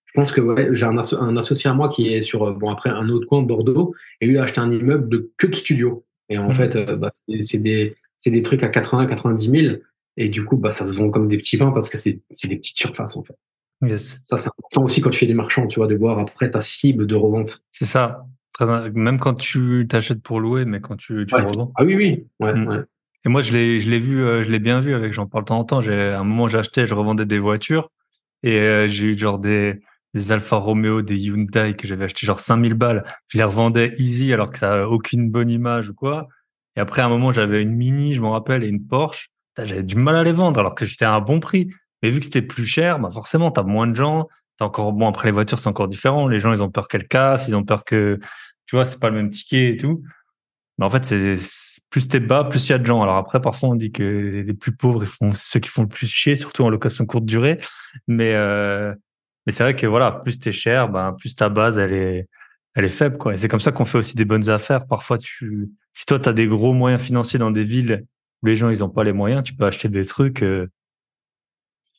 je pense que ouais, j'ai un, un, associé à moi qui est sur bon après un autre coin de Bordeaux et lui a acheté un immeuble de que de studio. Et en mmh. fait, bah, c'est des c'est des trucs à 80, 90 000. Et du coup, bah, ça se vend comme des petits pains parce que c'est des petites surfaces, en fait. Yes. Ça, c'est important aussi quand tu fais des marchands, tu vois, de voir après ta cible de revente. C'est ça. Même quand tu t'achètes pour louer, mais quand tu, tu revends. Ah oui, oui. Ouais, mm. ouais. Et moi, je l'ai, je l'ai vu, euh, je l'ai bien vu avec, j'en parle de temps en temps. J'ai, à un moment, j'achetais, je revendais des voitures et euh, j'ai eu genre des, des Alfa Romeo, des Hyundai que j'avais acheté genre 5000 balles. Je les revendais easy alors que ça a aucune bonne image ou quoi. Et après, à un moment, j'avais une Mini, je m'en rappelle, et une Porsche. J'avais du mal à les vendre alors que j'étais à un bon prix. Mais vu que c'était plus cher, bah forcément, tu as moins de gens. T'as encore bon après les voitures, c'est encore différent. Les gens, ils ont peur qu'elles cassent, ils ont peur que tu vois, c'est pas le même ticket et tout. Mais en fait, c'est plus t'es bas, plus il y a de gens. Alors après, parfois, on dit que les plus pauvres, ils font ceux qui font le plus chier, surtout en location courte durée. Mais euh, mais c'est vrai que voilà, plus t'es cher, ben plus ta base, elle est elle est faible quoi. Et c'est comme ça qu'on fait aussi des bonnes affaires. Parfois, tu si toi, tu as des gros moyens financiers dans des villes où les gens, ils ont pas les moyens, tu peux acheter des trucs euh,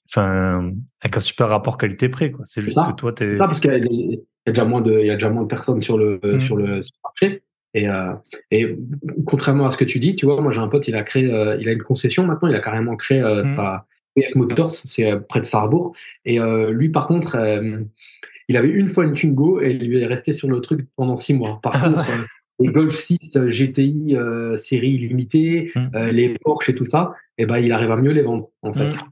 enfin avec un super rapport qualité-prix. quoi. C'est juste que toi, tu es... Ça, parce qu'il y, a déjà moins de, il y a déjà moins de personnes sur le, mmh. sur le, marché. Et, euh, et contrairement à ce que tu dis, tu vois, moi j'ai un pote, il a créé, euh, il a une concession maintenant, il a carrément créé euh, mmh. sa PF Motors, c'est euh, près de Sarrebourg. Et lui, par contre, il avait une fois une Twingo et il lui est resté sur le truc pendant six mois. Par contre, les Golf 6 euh, GTI série limitée, mmh. les Porsche et tout ça, et eh ben il arrive à mieux les vendre en fait. Mmh.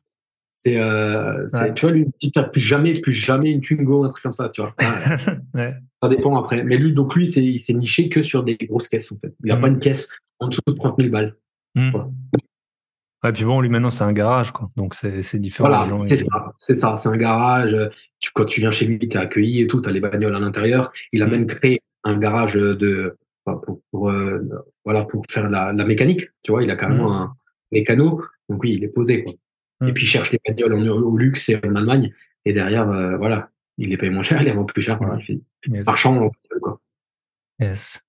C'est, euh, tu vois, lui, n'a plus jamais, plus jamais une Twingo, un truc comme ça, tu vois. ouais. Ça dépend après. Mais lui, donc lui, c'est, il s'est niché que sur des grosses caisses en fait. Il n'a mmh. pas une caisse en dessous de 30 000 balles. Ouais, puis bon, lui maintenant c'est un garage, quoi. Donc c'est, c'est différent. Voilà, c'est, ça, c'est ça, c'est un garage. Tu, quand tu viens chez lui, tu es accueilli et tout, tu as les bagnoles à l'intérieur. Il a même créé un garage de pour, pour euh, voilà pour faire la, la, mécanique. Tu vois, il a carrément mmh. un mécano, donc oui, il est posé. Quoi. Et mmh. puis il cherche les bagnoles en, au luxe et en Allemagne, et derrière, euh, voilà, il les paye moins cher, il les vend plus cher. Il fait yes. marchand. Quoi. Yes.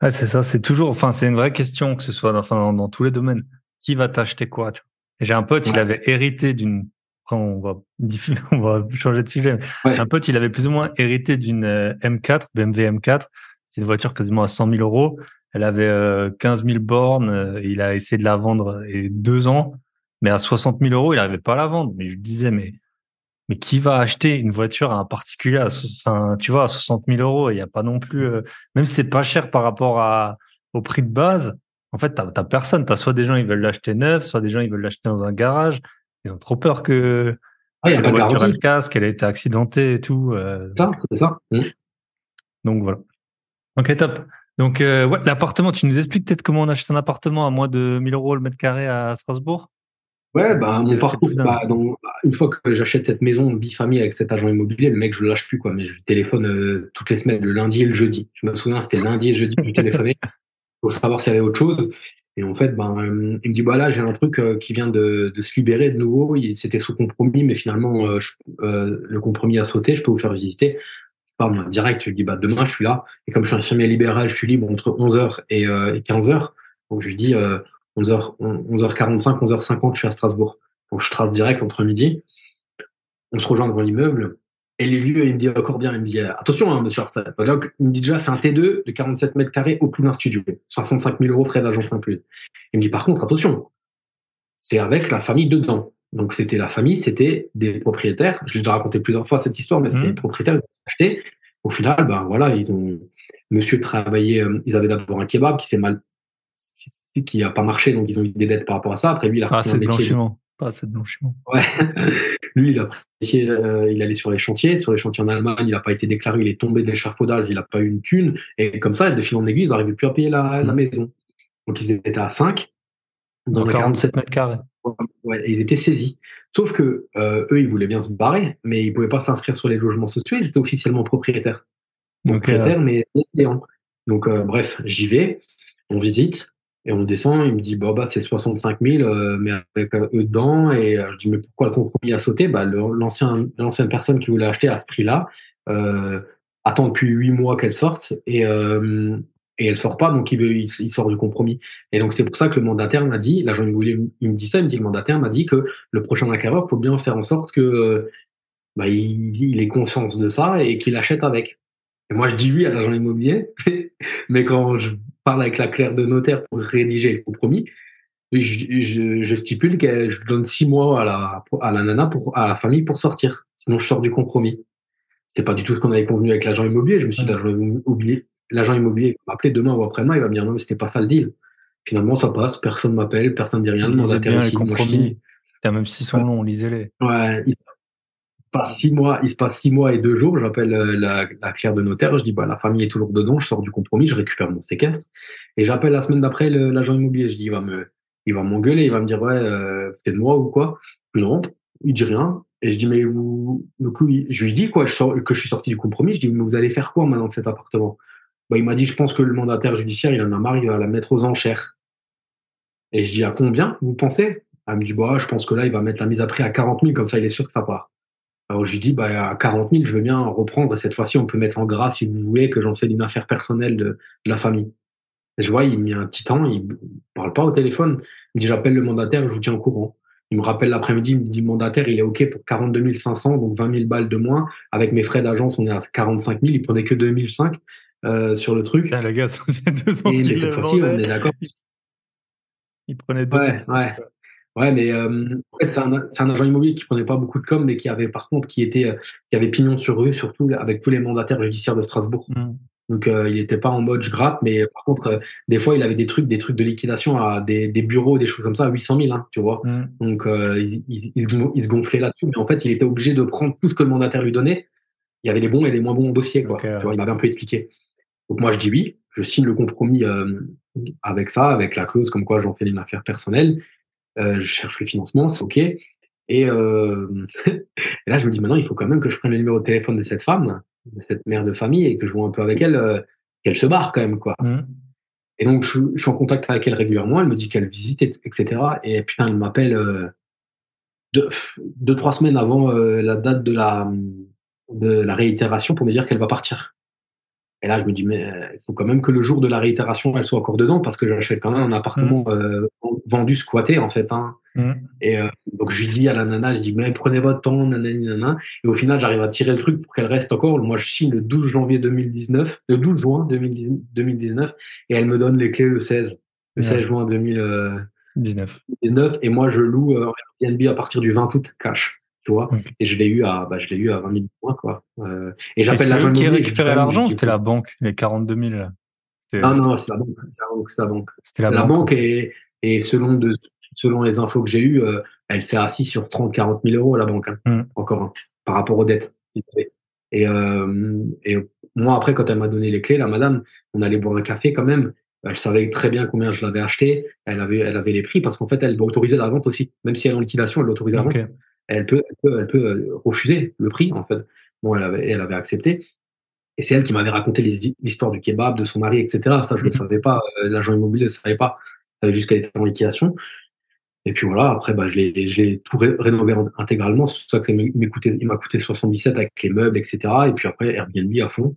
Ah, c'est ça, c'est toujours, enfin, c'est une vraie question que ce soit dans, enfin, dans, tous les domaines. Qui va t'acheter quoi tu vois? J'ai un pote, il avait hérité d'une on va, on va changer de sujet. Un pote, il avait plus ou moins hérité d'une euh, M4, BMW M4. C'est une voiture quasiment à 100 000 euros. Elle avait 15 euh, 000 bornes. Euh, il a essayé de la vendre et deux ans, mais à 60 000 euros, il n'arrivait pas à la vendre. Mais je lui disais, mais mais qui va acheter une voiture à un particulier à, enfin, tu vois, à 60 000 euros? Il n'y a pas non plus, même si c'est pas cher par rapport à, au prix de base. En fait, t'as, t'as personne. T'as soit des gens ils veulent l'acheter neuf, soit des gens ils veulent l'acheter dans un garage. Ils ont trop peur que ah, y a la voiture le casque, qu'elle ait été accidentée et tout. Euh. Ça, c'est ça. Mmh. Donc voilà. Ok, top. Donc euh, ouais, l'appartement, tu nous expliques peut-être comment on achète un appartement à moins de 1000 euros le mètre carré à Strasbourg? Ouais, bah, mon parcours, bah, donc, une fois que j'achète cette maison bifamille avec cet agent immobilier, le mec, je le lâche plus, quoi. Mais je téléphone euh, toutes les semaines, le lundi et le jeudi. Je me souviens, c'était lundi et jeudi que je téléphonais pour savoir s'il y avait autre chose. Et en fait, ben, euh, il me dit, bah là, j'ai un truc euh, qui vient de, de, se libérer de nouveau. C'était sous compromis, mais finalement, euh, le compromis a sauté. Je peux vous faire visiter. Pardon, direct, je lui dis, bah, demain, je suis là. Et comme je suis infirmier libéral, je suis libre entre 11h et, 15h. Donc, je lui dis, 11h, 11h45, 11h50, je suis à Strasbourg. Donc, je trace direct entre midi. On se rejoint devant l'immeuble. Et les lieux, il me dit encore bien, il me dit, attention, hein, monsieur il me dit déjà, c'est un T2 de 47 mètres carrés au plus d'un studio. 65 000 euros frais d'agence inclus. Il me dit, par contre, attention, c'est avec la famille dedans. Donc, c'était la famille, c'était des propriétaires. Je l'ai déjà raconté plusieurs fois cette histoire, mais c'était mmh. des propriétaires qui ont acheté. Au final, ben voilà, ils ont, monsieur travaillait, euh, ils avaient d'abord un kebab qui s'est mal, qui a pas marché, donc ils ont eu des dettes par rapport à ça. Après, lui, il a ah, c'est blanchiment. Pas assez de blanchiment. Ouais. Lui, il a euh, il allait sur les chantiers. Sur les chantiers en Allemagne, il n'a pas été déclaré, il est tombé de l'échafaudage, il n'a pas eu une thune. Et comme ça, de fil en aiguille, ils n'arrivaient plus à payer la, la, mm. maison. Donc, ils étaient à 5. Dans 47 mètres carrés. Ouais, ils étaient saisis. Sauf que euh, eux, ils voulaient bien se barrer, mais ils pouvaient pas s'inscrire sur les logements sociaux. Ils étaient officiellement propriétaires. Propriétaires, mais Donc, euh, bref, j'y vais, on visite. Et on descend, il me dit, bah, bah c'est 65 000, euh, mais avec euh, eux dedans. Et euh, je dis, mais pourquoi le compromis a sauté? Bah, L'ancien, L'ancienne personne qui voulait acheter à ce prix-là euh, attend depuis huit mois qu'elle sorte et, et elle sort pas, donc il, veut, il, sort du compromis. Et donc c'est pour ça que le mandataire m'a dit, l'agent immobilier, il me dit ça, il me dit, le mandataire m'a dit que le prochain acquéreur, faut bien faire en sorte que bah, il, il ait conscience de ça et qu'il achète avec. Et moi, je dis oui à l'agent immobilier, mais quand je parle avec la clerc de notaire pour rédiger le compromis, je, je, je stipule que je donne six mois à la, à la nana pour, à la famille pour sortir. Sinon, je sors du compromis. C'était pas du tout ce qu'on avait convenu avec l'agent immobilier. Je me suis dit, l'agent immobilier, l'agent immobilier va m'appeler demain ou après-demain, il va me dire non, mais c'était pas ça le deal. Finalement, ça passe, personne m'appelle, personne ne dit rien, le mandataire ici, compromis. même si sont longs, lisez-les. Ouais, passe six mois, il se passe six mois et deux jours, j'appelle euh, la, la de notaire, je dis bah la famille est toujours dedans, je sors du compromis, je récupère mon séquestre et j'appelle la semaine d'après l'agent immobilier, je dis il va me il va m'engueuler, il va me dire ouais euh, c'est de moi ou quoi? Non, il dit rien et je dis mais vous du coup je lui dis quoi je sors, que je suis sorti du compromis, je dis mais vous allez faire quoi maintenant de cet appartement? Bah, il m'a dit je pense que le mandataire judiciaire il en a marre, il va la mettre aux enchères. Et je dis à combien vous pensez? Elle me dit bah je pense que là il va mettre la mise à prix à 40 000 comme ça il est sûr que ça part. Alors je lui dis, bah, à 40 000, je veux bien reprendre. Cette fois-ci, on peut mettre en gras, si vous voulez, que j'en fais d'une affaire personnelle de, la famille. je vois, il met un petit temps, il parle pas au téléphone. Il me dit, j'appelle le mandataire, je vous tiens au courant. Il me rappelle l'après-midi, il me dit, le mandataire, il est OK pour 42 500, donc 20 000 balles de moins. Avec mes frais d'agence, on est à 45 000. Il prenait que 2005 euh, sur le truc. Ah, la gars, deux Et, mais cette fois-ci, on est d'accord. Il prenait deux ouais, ouais. Ouais, mais euh, en fait, c'est un, un, agent immobilier qui prenait pas beaucoup de com, mais qui avait par contre, qui était, euh, qui avait pignon sur rue, surtout avec tous les mandataires judiciaires de Strasbourg. Mmh. Donc, euh, il n'était pas en mode je gratte, mais par contre, euh, des fois, il avait des trucs, des trucs de liquidation à des, des bureaux, des choses comme ça à 800 000, hein, tu vois. Mmh. Donc, il, il, il, se gonflait là-dessus, mais en fait, il était obligé de prendre tout ce que le mandataire lui donnait. Il y avait des bons et des moins bons dossiers, quoi. tu vois, il m'avait un peu expliqué. Donc, moi, je dis oui, je signe le compromis avec ça, avec la clause comme quoi j'en fais une affaire personnelle. Euh, je cherche le financement, c'est OK. Et, euh, et, là, je me dis maintenant, il faut quand même que je prenne le numéro de téléphone de cette femme, de cette mère de famille, et que je vois un peu avec elle. Euh, qu'elle se barre quand même, quoi. Mmh. Et donc, je, je, suis en contact avec elle régulièrement. Elle me dit qu'elle visite, etc. Et putain, elle m'appelle euh, deux, deux, trois semaines avant la date de la, de la réitération pour me dire qu'elle va partir. Et là, je me dis, mais il faut quand même que le jour de la réitération, elle soit encore dedans parce que j'achète quand même un appartement euh, vendu, squatté, en fait. Hein. Mmh. Et euh, donc, je dis à la nana, je dis, mais prenez votre temps, nanani, nanana. Et au final, j'arrive à tirer le truc pour qu'elle reste encore. Moi, je signe le 12 janvier 2019, le 12 juin 2019, et elle me donne les clés le 16, le 16 juin 2019. 19. Et moi, je loue euh, Airbnb à partir du 20 août, cash tu vois. Okay. Et je l'ai eu à, bah, je l'ai eu à 20 000 points, quoi. Euh, et j'appelle l'agent qui récupérait l'argent, c'était la banque, les 42 000. Là? Ah non, la c'est la banque, c'est la banque. C'était la, la, banque, banque et, et selon de, selon les infos que j'ai eues, euh, elle s'est assise sur 30, 40 000 euros la banque, hein, mm. encore hein, par rapport aux dettes. Et, euh, et moi après, quand elle m'a donné les clés, la madame, on allait boire un café quand même. Elle savait très bien combien je l'avais acheté. Elle avait, elle avait les prix parce qu'en fait, elle autorisait la vente aussi. Même si elle est en liquidation, elle autorisait la okay. vente elle peut, elle peut, elle peut refuser le prix, en fait. Bon, elle avait, elle avait accepté. Et c'est elle qui m'avait raconté l'histoire du kebab, de son mari, etc. Ça, je ne le savais pas. L'agent immobilier ne le savait pas. Juste qu'elle était en liquidation. Et puis voilà, après, bah, je l'ai tout ré rénové intégralement. C'est pour ça qu'il m'a coûté 77 avec les meubles, etc. Et puis après, Airbnb à fond.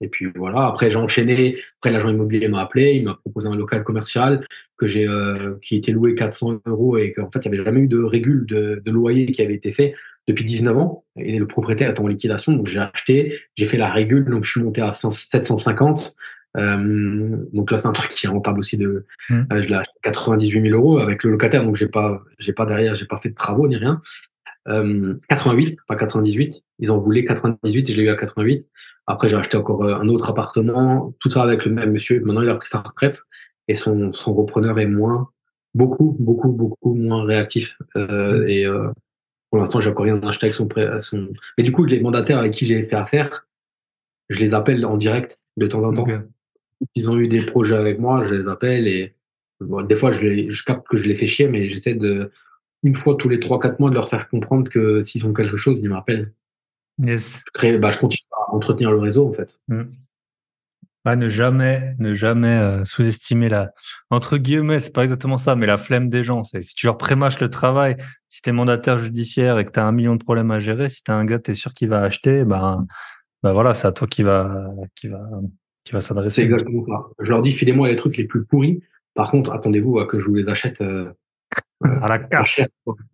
Et puis voilà, après j'ai enchaîné. Après l'agent immobilier m'a appelé, il m'a proposé un local commercial que j'ai, euh, qui était loué 400 euros et qu'en fait il n'y avait jamais eu de régule de, de, loyer qui avait été fait depuis 19 ans. Et le propriétaire est en liquidation, donc j'ai acheté, j'ai fait la régule, donc je suis monté à 750. Euh, donc là c'est un truc qui est rentable aussi de, mmh. euh, je l'ai acheté 98 000 euros avec le locataire, donc j'ai pas, j'ai pas derrière, j'ai pas fait de travaux ni rien. Euh, 88, pas 98. Ils en voulaient 98 et je l'ai eu à 88. Après, j'ai acheté encore un autre appartement, tout ça avec le même monsieur. Maintenant, il a pris sa retraite et son, son repreneur est moins, beaucoup, beaucoup, beaucoup moins réactif. Euh, Mmh. et euh, pour l'instant, j'ai encore rien acheté avec son, prêt, son. Mais du coup, les mandataires avec qui j'ai fait affaire, je les appelle en direct de temps en temps. Okay. Ils ont eu des projets avec moi, je les appelle et bon, des fois, je, les, je capte que je les fais chier, mais j'essaie de une fois tous les trois quatre mois de leur faire comprendre que s'ils ont quelque chose, ils m'appellent. Yes. Je, crée, bah, je continue à entretenir le réseau en fait. Mmh. Bah, ne jamais, ne jamais euh, sous-estimer la, entre guillemets, c'est pas exactement ça, mais la flemme des gens. C'est si tu leur prémâches le travail, si t'es mandataire judiciaire et que t'as un million de problèmes à gérer, si t'as un gars, t'es sûr qu'il va acheter, bah, bah voilà, c'est à toi qui va, qui va, qui va s'adresser. C'est exactement ça. Je leur dis, filez-moi les trucs les plus pourris. Par contre, attendez-vous à que je vous les achète euh, à la casse.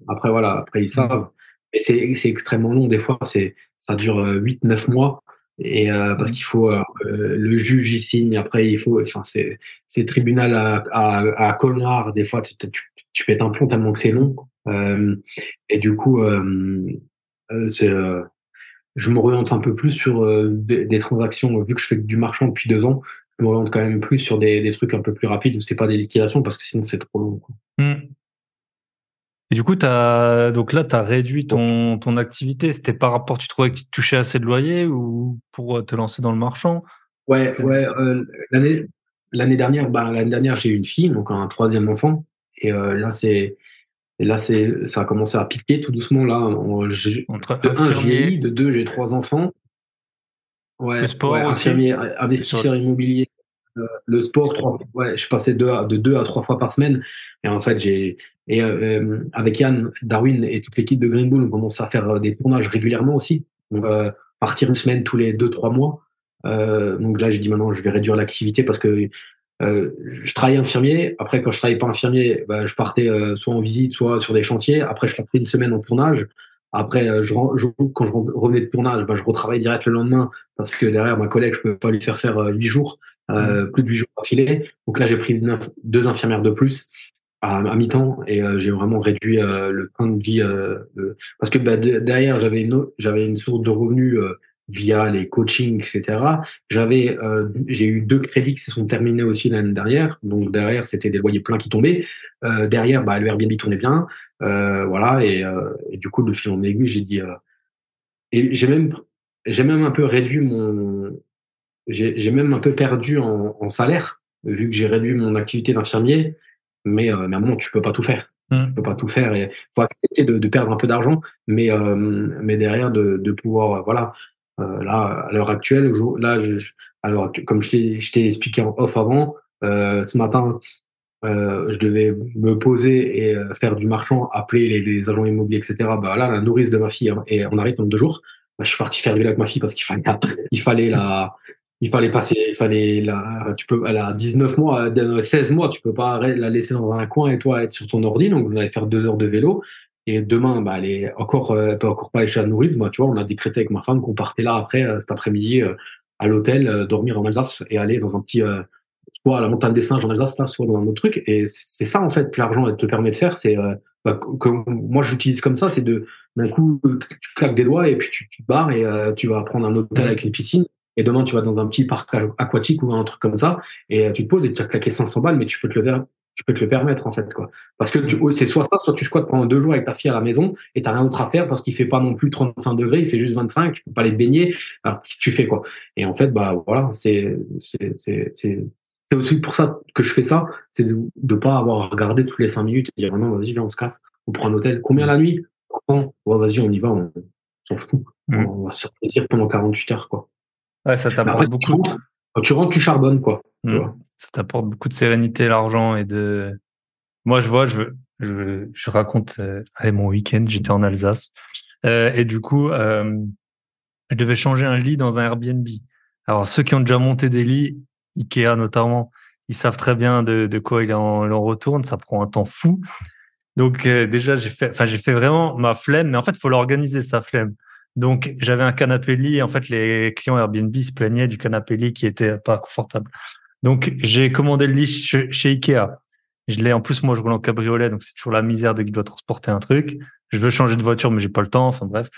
Après, voilà, après, ils savent. Et c'est extrêmement long. Des fois, c'est ça dure 8-9 mois. Et euh, parce qu'il faut euh, le juge y signe. Après, il faut. Enfin, c'est c'est tribunal à, à, à Colmar. Des fois, tu, tu, tu pètes un plomb tellement que c'est long. Euh, et du coup, c'est je m'oriente un peu plus sur des, des, transactions. Vu que je fais du marchand depuis deux ans, je m'oriente quand même plus sur des, des, trucs un peu plus rapides où c'est pas des liquidations parce que sinon c'est trop long. Quoi. Mmh. Et du coup, as, donc là, tu as réduit ton, ton activité. C'était par rapport, tu trouvais que tu touchais assez de loyer ou pour te lancer dans le marchand? Ouais, ouais. Euh, l'année l'année dernière, bah, l'année dernière, j'ai eu une fille, donc un troisième enfant. Et euh, là, c'est là, c'est ça a commencé à piquer tout doucement là. Entre de un, je vieillis, de deux, j'ai trois enfants. Ouais, le sport ouais, aussi. investisseur immobilier. Euh, le sport, trois, ouais, je passais à, de deux à trois fois par semaine. Et en fait, j'ai et euh, avec Yann, Darwin et toute l'équipe de Green Bull, on commence à faire des tournages régulièrement aussi. On va partir une semaine tous les deux trois mois. Euh, donc là, j'ai dit maintenant, je vais réduire l'activité parce que euh, je travaillais infirmier. Après, quand je travaillais pas infirmier, bah, je partais soit en visite, soit sur des chantiers. Après, je partais une semaine en tournage. Après, je, je, quand je revenais de tournage, bah, je retravaillais direct le lendemain parce que derrière ma collègue, je peux pas lui faire faire huit jours, euh, plus de huit jours d'affilée. Donc là, j'ai pris deux infirmières de plus à, à mi-temps et euh, j'ai vraiment réduit euh, le temps de vie de... parce que bah, de, derrière j'avais une j'avais une source de revenus via les coachings etc j'avais j'ai eu deux crédits qui se sont terminés aussi l'année dernière donc derrière c'était des loyers pleins qui tombaient derrière bah le Airbnb tournait bien voilà et, et, du coup de fil en aiguille j'ai dit et j'ai même j'ai même un peu réduit mon j'ai même un peu perdu en, en salaire vu que j'ai réduit mon activité d'infirmier mais, euh, mais à un moment, tu peux pas tout faire. Mmh. Tu peux pas tout faire. Il faut accepter de, de, perdre un peu d'argent, mais, euh, mais derrière, de, de pouvoir, voilà. Euh, là, à l'heure actuelle, là, je, Alors, comme je t'ai expliqué en off avant, euh, ce matin, euh, je devais me poser et euh, faire du marchand, appeler les, les, agents immobiliers, etc. Bah là, la nourrice de ma fille, hein, on arrête dans deux jours. Bah, je suis parti faire du vélo avec ma fille parce qu'il fallait, il fallait la, il fallait passer, il fallait la, tu peux, elle a 19 mois, 16 mois, tu peux pas la laisser dans un coin et toi être sur ton ordi. Donc, on allait faire deux heures de vélo. Et demain, bah, elle est encore, elle peut encore pas aller chez la nourrice. Moi, tu vois, on a décrété avec ma femme qu'on partait là après, cet après-midi, à l'hôtel, dormir en Alsace et aller dans un petit, soit à la montagne des singes en Alsace, soit dans un autre truc. Et c'est ça, en fait, que l'argent te permet de faire. C'est, euh, bah, que moi, j'utilise comme ça, c'est de, d'un coup, tu claques des doigts et puis tu, tu te barres et euh, tu vas prendre un hôtel avec une piscine. Et demain, tu vas dans un petit parc aquatique ou un truc comme ça et euh, tu te poses et tu as claqué 500 balles, mais tu peux te le faire tu peux te le permettre en fait quoi parce que c'est soit ça soit tu squattes pendant deux jours avec ta fille à la maison et t'as rien d'autre à faire parce qu'il fait pas non plus 35 degrés il fait juste 25 tu peux pas aller te baigner alors tu fais quoi? Et en fait bah voilà c'est c'est c'est c'est aussi pour ça que je fais ça, c'est de ne pas avoir regardé toutes les cinq minutes et dire non, vas-y, viens, on se casse, on prend un hôtel. Combien la nuit? Vas-y, on y va, on s'en fout. Mm. On va se faire plaisir pendant 48 heures. Quoi. Ouais, ça t'apporte beaucoup. Quand tu rentres, tu charbonnes. Quoi, mm. Ça t'apporte beaucoup de sérénité, l'argent et de. Moi, je vois, je, je, je raconte euh, allez, mon week-end, j'étais en Alsace. Euh, et du coup, euh, je devais changer un lit dans un Airbnb. Alors, ceux qui ont déjà monté des lits, Ikea notamment, ils savent très bien de, quoi il en, retourne. Ça prend un temps fou. Donc déjà j'ai fait, enfin j'ai fait vraiment ma flemme, mais en fait faut l'organiser sa flemme. Donc j'avais un canapé lit. En fait les clients Airbnb se plaignaient du canapé lit qui était pas confortable. Donc j'ai commandé le lit chez, Ikea. Je l'ai en plus moi je roule en cabriolet, donc c'est toujours la misère dès que je dois transporter un truc. Je veux changer de voiture mais j'ai pas le temps. Enfin bref.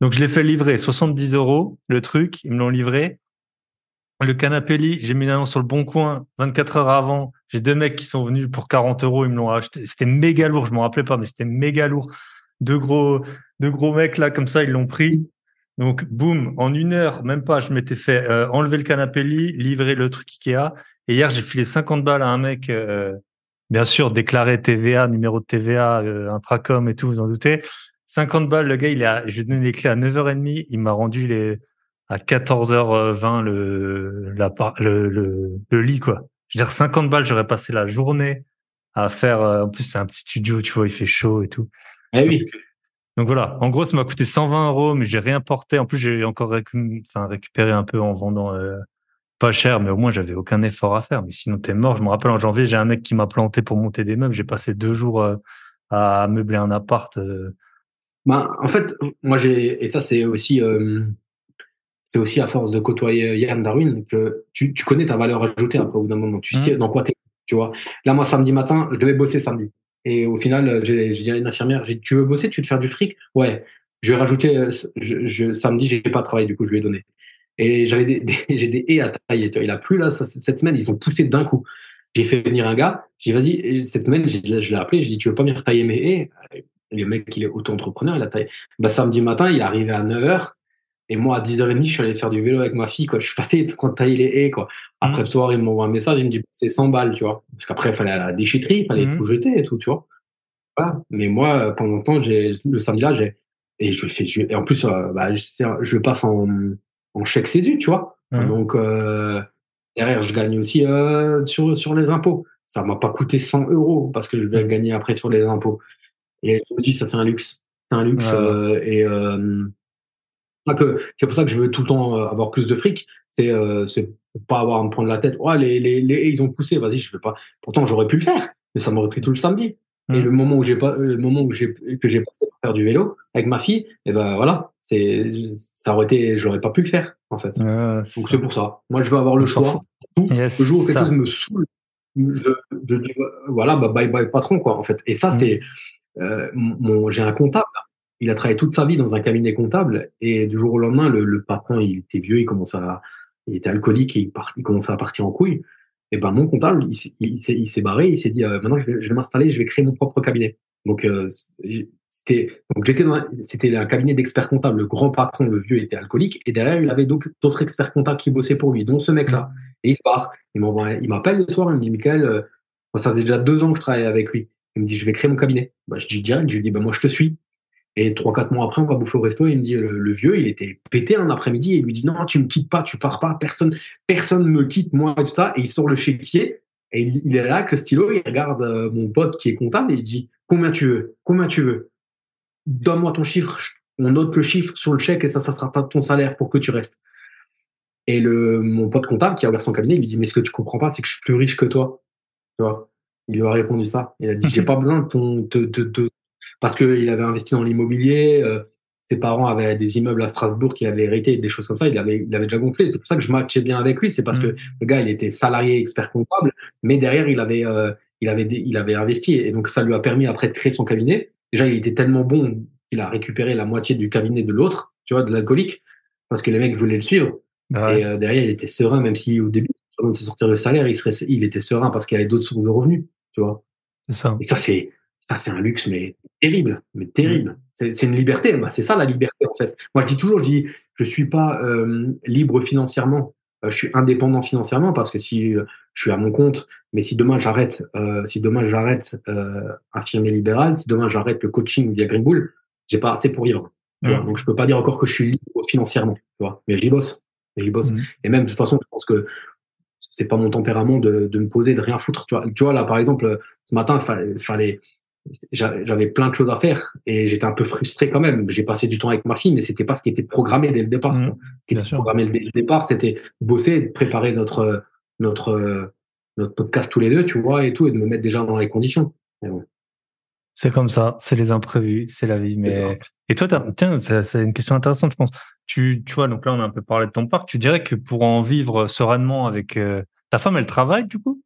Donc je l'ai fait livrer 70 euros le truc. Ils me l'ont livré le canapé lit, j'ai mis une annonce sur le bon coin 24 heures avant. J'ai deux mecs qui sont venus pour 40 euros, ils me l'ont acheté. C'était méga lourd, je m'en rappelais pas, mais c'était méga lourd. Deux gros, deux gros mecs là comme ça, ils l'ont pris. Donc boum, en une heure, même pas, je m'étais fait euh, enlever le canapé lit, livrer le truc Ikea. Et hier, j'ai filé 50 balles à un mec, euh, bien sûr, déclaré TVA, numéro de TVA, euh, intracom et tout, vous en doutez. 50 balles, le gars, il a, je lui ai donné les clés à 9h30, il m'a rendu les à 14h20 le, la, le, le, le, lit, quoi. Je veux dire, 50 balles, j'aurais passé la journée à faire. Euh, en plus, c'est un petit studio, tu vois, il fait chaud et tout. Eh oui. Donc voilà, en gros, ça m'a coûté 120 euros, mais j'ai rien porté. En plus, j'ai encore enfin, récupéré un peu en vendant euh, pas cher, mais au moins, j'avais aucun effort à faire. Mais sinon, t'es mort. Je me rappelle, en janvier, j'ai un mec qui m'a planté pour monter des meubles. J'ai passé deux jours euh, à meubler un appart. Ben, en fait, moi, j'ai, et ça, c'est aussi c'est aussi à force de côtoyer Yann Darwin que tu, tu connais ta valeur ajoutée après au bout d'un moment. Tu sais mmh. dans quoi tu tu vois. Là, moi, samedi matin, je devais bosser samedi. Et au final, j'ai dit à une infirmière, j'ai dit, tu veux bosser, tu veux te faire du fric? Ouais. Je vais rajouter, euh, je, je, samedi, j'ai pas travaillé, du coup, je lui ai donné. Et j'avais des, j'ai des haies à tailler. Il a plu, là, cette semaine, ils ont poussé d'un coup. J'ai fait venir un gars, j'ai dit, vas-y, cette semaine, je l'ai appelé, j'ai dit, tu veux pas venir tailler mes haies? Le mec, il est auto-entrepreneur, il a taillé. Bah, samedi matin, il est arrivé à 9h. Et moi, à 10h30, je suis allé faire du vélo avec ma fille, quoi. Je suis passé en train de tailler les haies, quoi. Après mmh. le soir, il m'envoie un message, il me dit, c'est 100 balles, tu vois. Parce qu'après, il fallait aller à la déchetterie, il fallait mmh. tout jeter et tout, tu vois. Voilà. Mais moi, pendant ce temps, j'ai, le samedi là, j'ai, et je fais, et en plus, euh, bah, je, je, passe en, en chèque CESU, tu vois. Mmh. Donc, euh, derrière, je gagne aussi euh, sur, sur les impôts. Ça m'a pas coûté 100 euros parce que je vais gagner après sur les impôts. Et je me dis, ça, c'est un luxe. C'est un luxe. Et, euh, c'est pour ça que je veux tout le temps euh, avoir plus de fric. C'est euh, pas avoir à me prendre la tête. Oh, les, les, les ils ont poussé, vas-y, je veux pas. Pourtant, j'aurais pu le faire, mais ça m'aurait pris tout le samedi. Et mmh. le moment où j'ai pas, le moment où j'ai que j'ai passé pour faire du vélo avec ma fille, et eh ben voilà, c'est ça aurait été, j'aurais pas pu le faire en fait. Donc c'est pour ça. Moi, je veux avoir le choix. le jour où quelque chose me saoule, je, je, voilà, bah, bye bye patron quoi en fait. Et ça, mmh. c'est euh, j'ai un comptable il a travaillé toute sa vie dans un cabinet comptable et du jour au lendemain, le, patron, il était vieux, il commençait à, il était alcoolique et il, commençait à partir en couille. Et ben mon comptable, il, s'est barré, il s'est dit euh, maintenant je vais, m'installer, je vais créer mon propre cabinet. Donc euh, c'était donc c'était un cabinet d'experts comptables. Le grand patron, le vieux, était alcoolique et derrière il avait d'autres experts comptables qui bossaient pour lui, dont ce mec-là. Et il m'envoie, il m'appelle le soir, il me dit Michael, euh, ça faisait déjà deux ans que je travaillais avec lui. Il me dit je vais créer mon cabinet. Bah, je dis direct, je lui dis bah moi je te suis. Et trois, quatre mois après, on va bouffer au resto. Et il me dit, le, vieux, il était pété un après-midi. Et il lui dit, non, tu me quittes pas, tu pars pas, personne, personne me quitte, moi, et tout ça. Et il sort le chéquier. Et il, est là avec le stylo, il regarde euh, mon pote qui est comptable et il dit, combien tu veux? Combien tu veux? Donne-moi ton chiffre. On note le chiffre sur le chèque et ça, ça sera ton salaire pour que tu restes. Et le, mon pote comptable qui a ouvert son cabinet, il lui dit, mais ce que tu comprends pas, c'est que je suis plus riche que toi. Tu vois? Il lui a répondu ça. Il a dit, j'ai pas besoin de ton, de, de, de, parce qu'il avait investi dans l'immobilier. Euh, ses parents avaient des immeubles à Strasbourg qu'il avait hérité, des choses comme ça. Il avait, il avait déjà gonflé. C'est pour ça que je matchais bien avec lui. C'est parce que mm. le gars, il était salarié, expert comptable, mais derrière, il avait, euh, il avait, il avait investi. Et donc, ça lui a permis après de créer son cabinet. Déjà, il était tellement bon qu'il a récupéré la moitié du cabinet de l'autre, tu vois, de l'alcoolique, parce que les mecs voulaient le suivre. Ah et euh, derrière, il était serein, même si au début, avant de sortir le salaire, il, serait, il était serein parce qu'il avait d'autres sources de revenus, tu vois. C'est ça. Et ça, c'est, ça, c'est un luxe, mais terrible, mais terrible. Mm. C'est une liberté. Bah, c'est ça la liberté, en fait. Moi, je dis toujours, je dis, je suis pas euh, libre financièrement. Euh, je suis indépendant financièrement parce que si euh, je suis à mon compte, mais si demain j'arrête, si demain j'arrête infirmier libéral, si demain j'arrête le coaching via Green Bull, j'ai pas assez pour vivre. Donc, je peux pas dire encore que je suis libre financièrement, tu vois. Mais j'y bosse. J'y bosse. Mm. Et même, de toute façon, je pense que c'est pas mon tempérament de, de, me poser, de rien foutre. Tu vois, tu vois là, par exemple, ce matin, il fallait j'avais plein de choses à faire et j'étais un peu frustré quand même. J'ai passé du temps avec ma fille, mais c'était pas ce qui était programmé dès le départ. Mmh, ce qui était programmé dès le départ, c'était bosser, préparer notre notre notre podcast tous les deux, tu vois, et tout, et de me mettre déjà dans les conditions. C'est comme ça, c'est les imprévus, c'est la vie. Mais et toi, tiens, c'est une question intéressante, je pense. Tu, tu vois, donc là, on a un peu parlé de ton parc. Tu dirais que pour en vivre sereinement avec euh, ta femme, elle travaille du coup?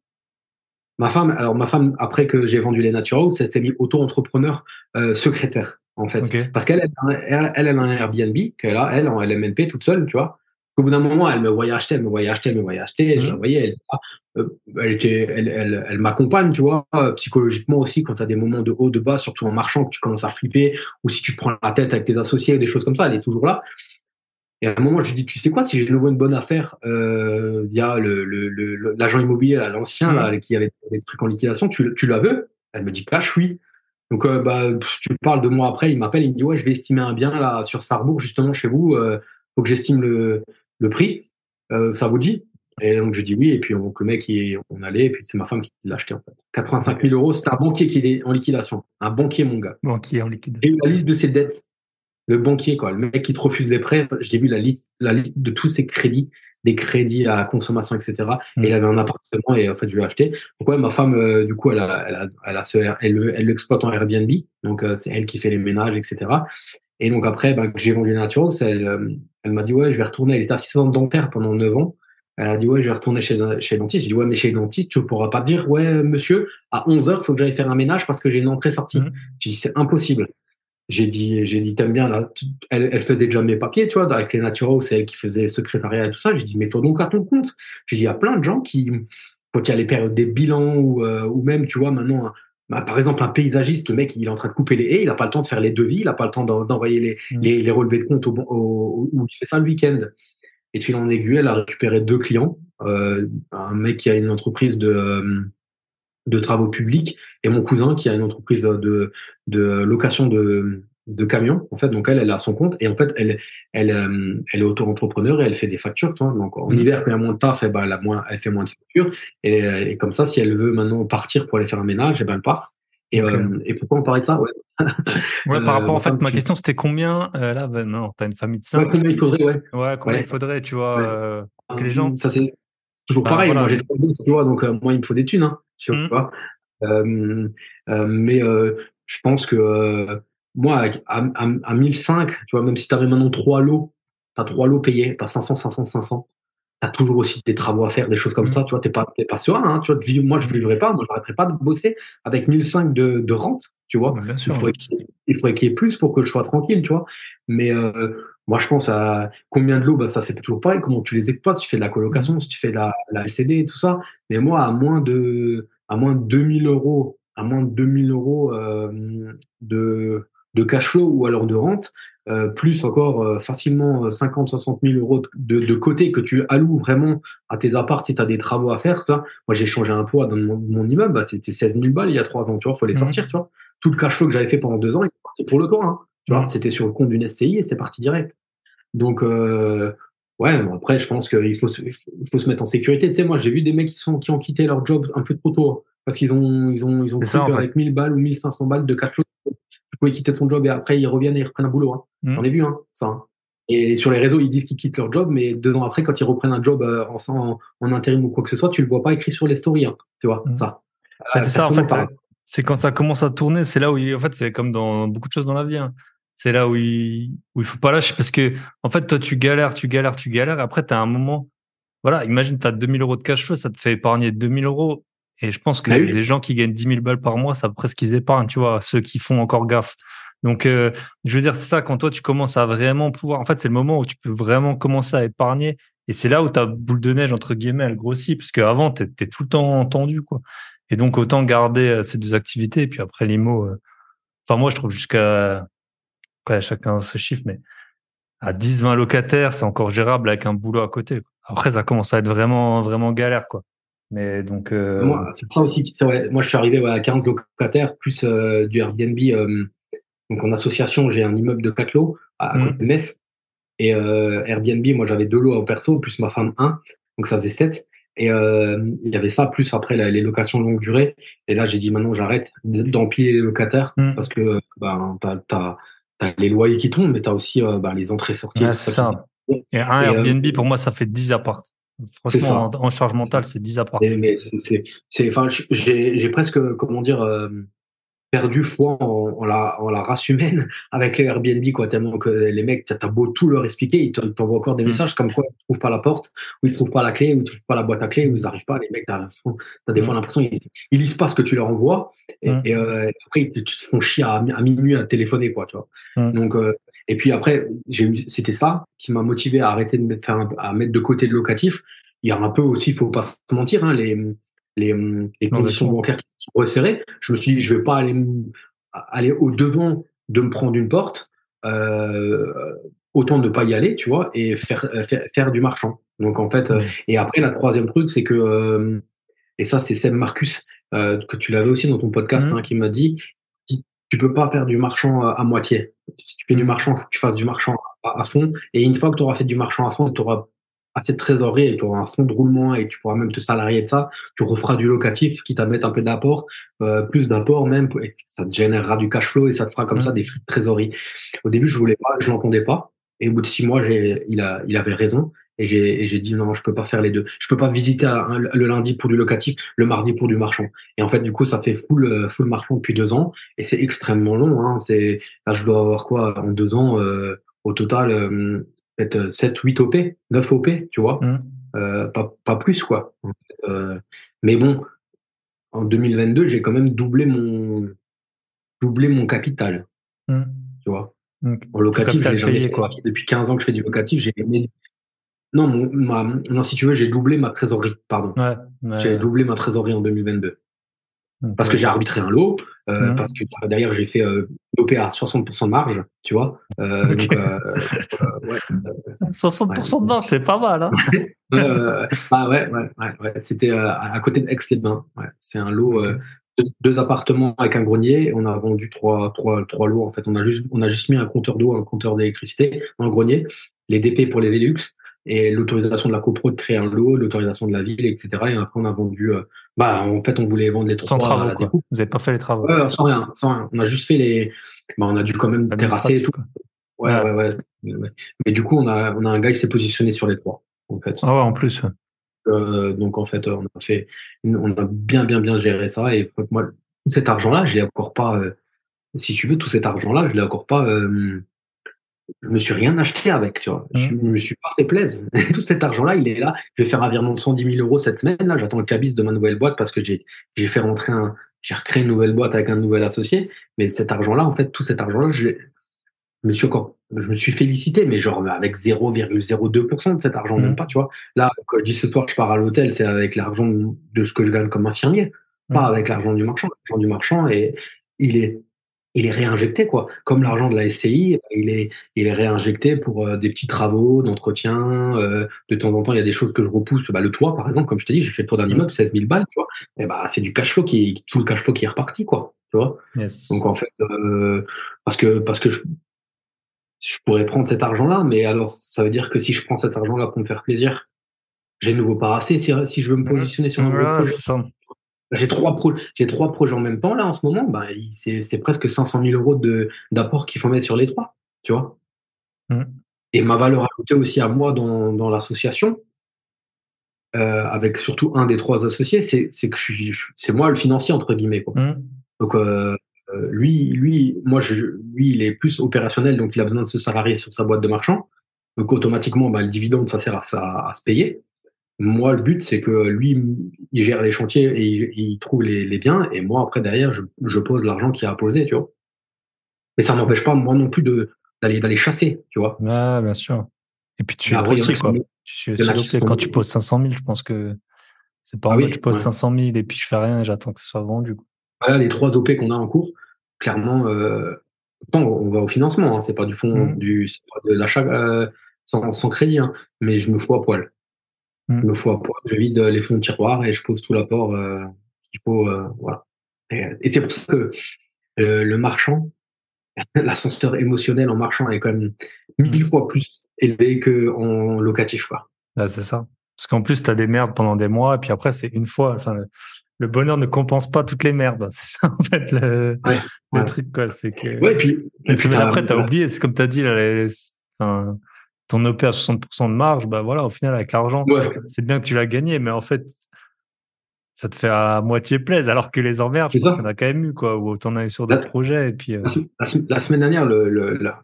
Ma femme, alors ma femme, après que j'ai vendu les Naturals, elle s'est mise auto-entrepreneur euh, secrétaire, en fait. Parce qu'elle, elle, elle, a un Airbnb qu'elle a, elle, en LMNP, toute seule, tu vois. Au bout d'un moment, elle me voyait acheter, elle me voyait acheter, elle me voyait acheter, je la mmh. voyais, elle, euh, elle était, elle, elle, elle m'accompagne, tu vois, psychologiquement aussi, quand tu as des moments de haut, de bas, surtout en marchant, que tu commences à flipper, ou si tu prends la tête avec tes associés, des choses comme ça, elle est toujours là. Et à un moment, je dis, tu sais quoi, si je vois une bonne affaire euh, via le, le, l'agent immobilier, l'ancien, mmh. qui avait des trucs en liquidation, tu, tu la veux? Elle me dit cash, oui. Donc, euh, bah, tu parles de moi après, il m'appelle, il me dit, ouais, je vais estimer un bien là sur Sarrebourg, justement chez vous, euh, faut que j'estime le, le prix. Euh, ça vous dit? Et donc, je dis oui, et puis on, le mec, il, on allait, et puis c'est ma femme qui l'a acheté en fait. 85 000 euros, c'est un banquier qui est en liquidation. Un banquier, mon gars. Banquier en liquidation. Et la liste de ses dettes le banquier, quoi, le mec qui te refuse les prêts, j'ai vu la liste, la liste de tous ses crédits, des crédits à consommation, etc. Et il mm. avait un appartement et en fait, je lui ai acheté. Donc ouais, ma femme, euh, du coup, elle a, elle a, elle a ce, elle, elle l'exploite en Airbnb. Donc euh, c'est elle qui fait les ménages, etc. Et donc après, bah, j'ai vendu Naturals, elle, euh, elle m'a dit ouais, je vais retourner. Elle était assistante dentaire pendant 9 ans. Elle a dit ouais, je vais retourner chez, chez le dentiste. J'ai dit ouais, mais chez le dentiste, tu ne pourras pas dire ouais, monsieur, à 11 heures, il faut que j'aille faire un ménage parce que j'ai une entrée sortie. Mm. J'ai dit c'est impossible j'ai dit, j'ai dit, t'aimes bien, là, elle, elle faisait déjà mes papiers, tu vois, avec les Naturaux, c'est elle qui faisait secrétariat et tout ça. J'ai dit, mets-toi donc à ton compte. J'ai dit, il y a plein de gens qui, quand il y a les périodes des bilans ou, euh, ou même, tu vois, maintenant, bah, par exemple, un paysagiste, le mec, il est en train de couper les haies, il n'a pas le temps de faire les devis, il n'a pas le temps d'envoyer les, mmh. les, les, relevés de compte au, au, il fait ça le week-end. Et de fil en aiguille, elle a récupéré deux clients. Euh, un mec qui a une entreprise de, euh, de travaux publics et mon cousin qui a une entreprise de, de, location de, de camions en fait. Donc elle elle a son compte et en fait elle elle euh, elle est auto-entrepreneur et elle fait des factures tu vois. Donc en mmh. hiver quand il y a moins de taf eh ben, elle a moins elle fait moins de factures et, et, comme ça si elle veut maintenant partir pour aller faire un ménage et eh ben elle part. Et, euh, et pourquoi on parlait de ça? Ouais, ouais par rapport en fait ma question c'était combien euh, là ben, non t'as une famille de cinq ouais, combien il faudrait ouais. Ouais combien il faudrait tu vois parce que les gens ça c'est toujours bah, pareil. Moi j'ai trop tu vois donc moi il me faut des thunes hein tu mmh. vois? Euh, euh, mais euh, je pense que moi, à, à, à 1005, tu vois, même si tu avais maintenant trois lots, tu as trois lots payés, tu as 500, 500, 500 tu as toujours aussi des travaux à faire, des choses comme mmh. ça, tu vois, t'es pas, t'es pas serein, hein, tu vois, moi, je vivrais pas, moi, j'arrêterais pas de bosser avec 1005 de, de rente, tu vois? Bien sûr, il faudrait qu'il y, ait plus pour que je sois tranquille, tu vois? Mais, euh, moi, je pense à combien de lots, bah, ça, c'est toujours pareil, comment tu les exploites, si tu fais de la colocation, mmh. si tu fais de la, la LCD et tout ça. Mais moi, à moins de, à moins de 2000 euros, à moins de 2000 euros euh, de, de cash flow ou alors de rente, euh, plus encore euh, facilement 50, 60 000 euros de, de, côté que tu alloues vraiment à tes apparts si tu as des travaux à faire. Moi, j'ai changé un toit dans mon, immeuble, bah, c'était 16 000 balles il y a trois ans, tu vois, faut les mmh. sortir, tu vois. Tout le cash flow que j'avais fait pendant deux ans, il est parti pour le toit. Hein, Tu vois, c'était sur le compte d'une SCI et c'est parti direct. Donc, euh, ouais, après, je pense qu'il faut, il faut, se mettre en sécurité. Tu sais, moi, j'ai vu des mecs qui, sont, qui ont quitté leur job un peu trop tôt hein, parce qu'ils ont, ils ont, ils ont cru qu'avec 1000 balles ou 1500 balles de quatre tu pouvais quitter ton job et après, ils reviennent et ils reprennent un boulot. Hein. Mm. J'en ai vu, hein, ça. Hein. Et sur les réseaux, ils disent qu'ils quittent leur job, mais deux ans après, quand ils reprennent un job euh, en, en, intérim ou quoi que ce soit, tu le vois pas écrit sur les stories. Hein, tu vois, mm. ça. c'est ça, en fait c'est quand ça commence à tourner, c'est là où, en fait, c'est comme dans beaucoup de choses dans la vie. Hein. C'est là où il, où il faut pas lâcher parce que, en fait, toi, tu galères, tu galères, tu galères. Après, tu as un moment, voilà, imagine, tu as 2000 euros de cash flow, ça te fait épargner 2000 euros. Et je pense que bah des gens qui gagnent 10 000 balles par mois, ça presque qu'ils épargnent, tu vois, ceux qui font encore gaffe. Donc, euh, je veux dire, c'est ça, quand toi, tu commences à vraiment pouvoir, en fait, c'est le moment où tu peux vraiment commencer à épargner. Et c'est là où ta boule de neige, entre guillemets, elle grossit, parce qu'avant, tu étais tout le temps tendu, quoi. Et donc, autant garder euh, ces deux activités. Et puis après, l'IMO, euh, enfin, moi, je trouve jusqu'à, après, chacun ses chiffres, mais à 10, 20 locataires, c'est encore gérable avec un boulot à côté. Après, ça commence à être vraiment, vraiment galère, quoi. Mais donc, euh... moi, c'est ça aussi. Moi, je suis arrivé à 15 locataires plus euh, du Airbnb. donc, en association, j'ai un immeuble de 4 lots à, mmh. côté de Metz. Et Airbnb, moi, j'avais deux lots au perso, plus ma femme un. Donc, ça faisait 7. Et euh, il y avait ça, plus après les locations longue durée. Et là, j'ai dit maintenant, j'arrête d'empiler les locataires mm. parce que ben, tu as, les loyers qui tombent, mais tu as aussi euh, ben, les entrées-sorties. c'est ça. Et un euh, Airbnb, pour moi, ça fait 10 apparts. Franchement, en, charge mentale, c'est 10 apparts. Mais c'est, enfin, j'ai presque, comment dire, perdu foi en, la, en la race humaine avec les Airbnb, quoi, tellement que les mecs, t'as beau tout leur expliquer, ils t'envoient encore des mm. messages comme quoi ils trouvent pas la porte, ou ils trouvent pas la clé, ou ils trouvent pas la boîte à clé, ou ils arrivent pas. Les mecs, t'as as des fois mm. l'impression ils, ils lisent pas ce que tu leur envoies, et, mm. euh, après ils te, font chier à, minuit à téléphoner, quoi, tu vois. Donc, euh, et puis après, c'était ça qui m'a motivé à arrêter de mettre, faire à mettre de côté le locatif. Il y a un peu aussi, il faut pas se mentir, hein, les les, les conditions bancaires qui sont resserrées, je me suis dit, je vais pas aller, aller au devant de me prendre une porte, euh, autant ne pas y aller, tu vois, et faire, faire, faire du marchand. Donc en fait, et après, la troisième truc, c'est que, euh, et ça, c'est Seb Marcus, euh, que tu l'avais aussi dans ton podcast, mmh. hein, qui m'a dit, tu peux pas faire du marchand à, moitié. Si tu fais du mmh. marchand, faut que tu fasses du marchand à, à fond. Et une fois que tu auras fait du marchand à fond, tu auras assez de trésorerie et tu auras un fonds de roulement et tu pourras même te salarier de ça, tu referas du locatif qui t'amène un peu d'apport, euh, plus d'apport même, et ça te générera du cash flow et ça te fera comme ça mmh. des flux de trésorerie. Au début, je voulais pas, je l'entendais pas. Et au bout de six mois, j'ai, il, a, il avait raison. Et j'ai, j'ai dit non, je peux pas faire les deux. Je peux pas visiter le lundi pour du locatif, le mardi pour du marchand. Et en fait, du coup, ça fait full, euh, full marchand depuis deux ans. Et c'est extrêmement long. Hein. C'est, là, je dois avoir quoi en deux ans euh, au total euh, peut-être 7, 8 OP, 9 OP, tu vois. Mmh. Euh, pas, pas, plus, quoi. Euh, mais bon, en 2022, j'ai quand même doublé mon, doublé mon capital. Mmh. Tu vois. En locatif, j'ai jamais fait. Quoi. Depuis 15 ans que je fais du locatif, j'ai Non, mon, non, si tu veux, j'ai doublé ma trésorerie, pardon. Ouais, j'ai doublé ma trésorerie en 2022. Parce que j'ai arbitré un lot, euh, mmh. parce que derrière j'ai fait euh, l'OP à 60% de marge, tu vois. Euh, donc, euh, ouais, 60% de marge, c'est pas mal. Hein bah ouais, ouais, ouais, C'était à côté de Aix-les-Bains. Ouais. C'est un lot, deux, appartements avec un grenier. On a vendu trois, trois, trois lots. En fait, on a juste, on a juste mis un compteur d'eau, un compteur d'électricité dans le grenier, les DP pour les Velux et l'autorisation de la copro de créer un lot, l'autorisation de la ville, etc. Et après, on a vendu. Euh, bah, en fait, on voulait vendre les trois. Sans travaux, quoi. Vous n'avez pas fait les travaux ouais, Sans rien, sans rien. On a juste fait les. Bah, on a dû quand même terrasser et tout. Ouais, ouais, ouais, Mais du coup, on a, on a un gars qui s'est positionné sur les trois, en fait. Ah ouais, en plus. Euh, donc, en fait, on a fait, on a bien, bien, bien géré ça. Et moi, tout cet argent-là, je l'ai encore pas. Euh, si tu veux, tout cet argent-là, je l'ai encore pas. Je me suis rien acheté avec, tu vois. Je mmh. me suis pas fait plaisir. Tout cet argent-là, il est là. Je vais faire un virement de 110 000 euros cette semaine. Là, j'attends le cabis de ma nouvelle boîte parce que j'ai, j'ai fait rentrer un, j'ai recréé une nouvelle boîte avec un nouvel associé. Mais cet argent-là, en fait, tout cet argent-là, je, me suis encore, je me suis félicité, mais genre avec 0,02% de cet argent, même mmh. pas, tu vois. Là, quand je dis ce soir je pars à l'hôtel, c'est avec l'argent de ce que je gagne comme infirmier, pas mmh. avec l'argent du marchand. L'argent du marchand, et il est il est réinjecté quoi. Comme l'argent de la SCI, il est il est réinjecté pour euh, des petits travaux d'entretien. Euh, de temps en temps, il y a des choses que je repousse. Bah, le toit, par exemple, comme je t'ai dit, j'ai fait le tour d'un immeuble, 16 000 balles, tu vois. Et bah c'est du cash flow qui tout le cash flow qui est reparti quoi. Tu vois. Donc en fait, euh, parce que parce que je pourrais prendre cet argent-là, mais alors, ça veut dire que si je prends cet argent-là pour me faire plaisir, j'ai nouveau pas assez si, si je veux me positionner sur un projet. J'ai trois, projets en même temps, là, en ce moment. Bah, c'est presque 500 000 euros d'apport qu'il faut mettre sur les trois, tu vois. Mmh. Et ma valeur ajoutée aussi à moi dans, dans l'association, euh, avec surtout un des trois associés, c'est que je suis, c'est moi le financier, entre guillemets. Quoi. Mmh. Donc, euh, euh, lui, lui, moi, je, lui, il est plus opérationnel, donc il a besoin de se salarier sur sa boîte de marchand. Donc, automatiquement, bah, le dividende, ça sert à, à se payer. Moi, le but, c'est que lui, il gère les chantiers et il, trouve les, biens, et moi, après, derrière, je, je pose l'argent qu'il a posé, tu vois. Mais ça m'empêche pas, moi non plus, de d'aller d'aller chasser, tu vois. Ouais, bien sûr. Et puis tu es aussi, quoi. Tu Quand tu poses 500 000, je pense que c'est pas ah oui, tu poses 500 000 et puis je fais rien et j'attends que ce soit vendu. Voilà, les trois OP qu'on a en cours, clairement, euh, on va au financement, hein, c'est pas du fond, mmh. du, de l'achat euh, sans, sans, crédit, hein, mais je me fous à poil. Mmh. Je me fous à poil, je vide les fonds de tiroir et je pose tout l'apport euh, qu'il faut, euh, voilà. Et, et c'est pour ça que le marchand, l'ascenseur émotionnel en marchand est quand même mille mmh. fois plus élevé qu'en locatif. Quoi. c'est ça. Parce qu'en plus, tu as des merdes pendant des mois, et puis après, c'est une fois. Enfin, le bonheur ne compense pas toutes les merdes. C'est ça, en fait, le, truc. Quoi. C'est que... Ouais, et puis, après, tu as oublié, c'est comme tu as dit, ton OP à 60% de marge, bah voilà, au final, avec l'argent, c'est bien que tu l'as gagné, mais en fait, ça te fait à moitié plaisir, alors que les emmerdes, je pense qu'on a quand même eu, quoi, ou t'en as eu sur d'autres projets. Et puis, euh la, semaine dernière,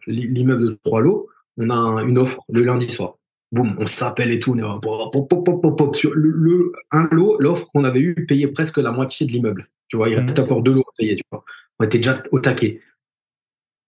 l'immeuble de trois lots, on a une offre le lundi soir. Boum, on s'appelle et tout, on est sur le, un lot, l'offre qu'on avait eu payait presque la moitié de l'immeuble. Tu vois, il peut-être mmh. encore deux lots à payer, tu vois. On était déjà au taquet.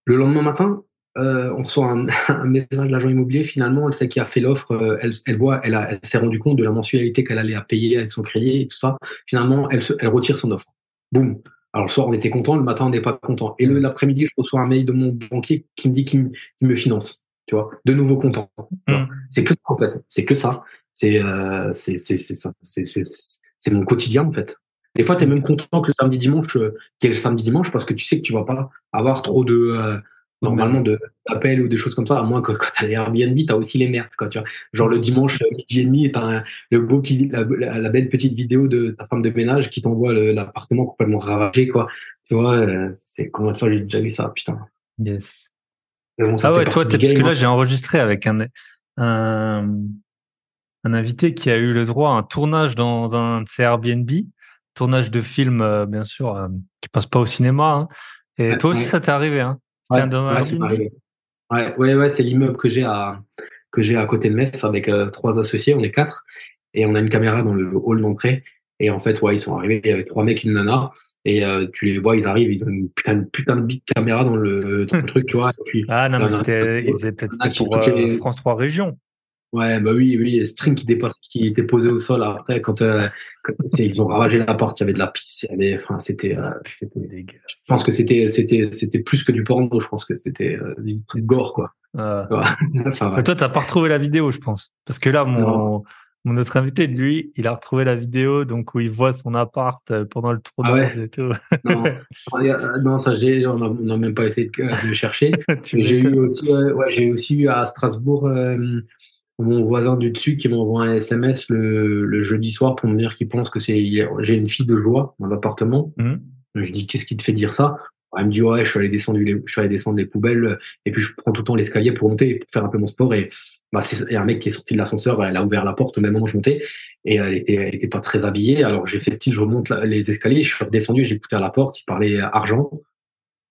Le lendemain matin, euh, on reçoit un, message de l'agent immobilier. Finalement, celle qui a fait l'offre, euh, elle, voit, elle, s'est rendu compte de la mensualité qu'elle allait à payer avec son crédit et tout ça. Finalement, elle, elle retire son offre. Boum. Alors le soir, on était content, le matin, on n'est pas content. Et mmh. l'après-midi, je reçois un mail de mon banquier qui me dit qu'il me finance. Tu vois, de nouveau content. Mmh. C'est que ça en fait. C'est que ça. C'est euh, c'est mon quotidien en fait. Des fois, tu es même content que le samedi dimanche, euh, qu'il y ait le samedi dimanche, parce que tu sais que tu vas pas avoir trop de euh, normalement de d'appels ou des choses comme ça, à moins que quand t'as les Airbnb, t'as aussi les merdes, quoi, tu vois. Genre le dimanche midi et demi, t'as le beau petit, la, belle petite vidéo de ta femme de ménage qui t'envoie l'appartement complètement ravagé, quoi. Tu vois, euh, c'est comment ça, j'ai déjà vu ça, putain. Yes. ah ouais, toi, parce que là, hein. j'ai enregistré avec un, un, un, invité qui a eu le droit à un tournage dans un de ses Airbnb, tournage de film, euh, bien sûr, euh, qui passe pas au cinéma. Hein. Et toi aussi, ça t'est arrivé, hein Ouais, dans un ouais, ouais, ouais, c'est l'immeuble que j'ai à que j'ai à côté de Metz avec euh, trois associés, on est quatre, et on a une caméra dans le hall d'entrée. Et en fait, ouais, ils sont arrivés avec trois mecs, une nana, et euh, tu les vois, ils arrivent, ils ont une putain, putain de big caméra dans le, dans le truc, tu vois. Et puis, ah non, mais c'était, ils peut-être pour euh, France 3 Régions. Ouais, bah oui, oui, string qui dépasse, qui était posé au sol après quand, euh, ils ont ravagé la porte, il y avait de la pisse, enfin c'était, euh, je pense que c'était, c'était, c'était plus que du porno, je pense que c'était euh, du gore quoi. Ah. enfin, ouais. Toi, t'as pas retrouvé la vidéo, je pense, parce que là, mon, mon autre invité, lui, il a retrouvé la vidéo, donc où il voit son appart pendant le tournage ah ouais? et tout. non, non, ça, j'ai, on n'a même pas essayé de, de chercher. j'ai eu aussi, ouais, j'ai aussi eu à Strasbourg mon voisin du dessus qui m'envoie un SMS le, jeudi soir pour me dire qu'il pense que c'est j'ai une fille de joie dans l'appartement. Mmh. Je dis qu'est-ce qui te fait dire ça? Elle me dit ouais je suis allé descendre les, je suis allé descendre les poubelles et puis je prends tout le temps l'escalier pour monter et pour faire un peu mon sport et bah il y a un mec qui est sorti de l'ascenseur elle a ouvert la porte au même moment où je montais et elle était elle était pas très habillée. Alors j'ai fait style je remonte les escaliers je suis redescendu j'ai écouté à la porte il parlait argent.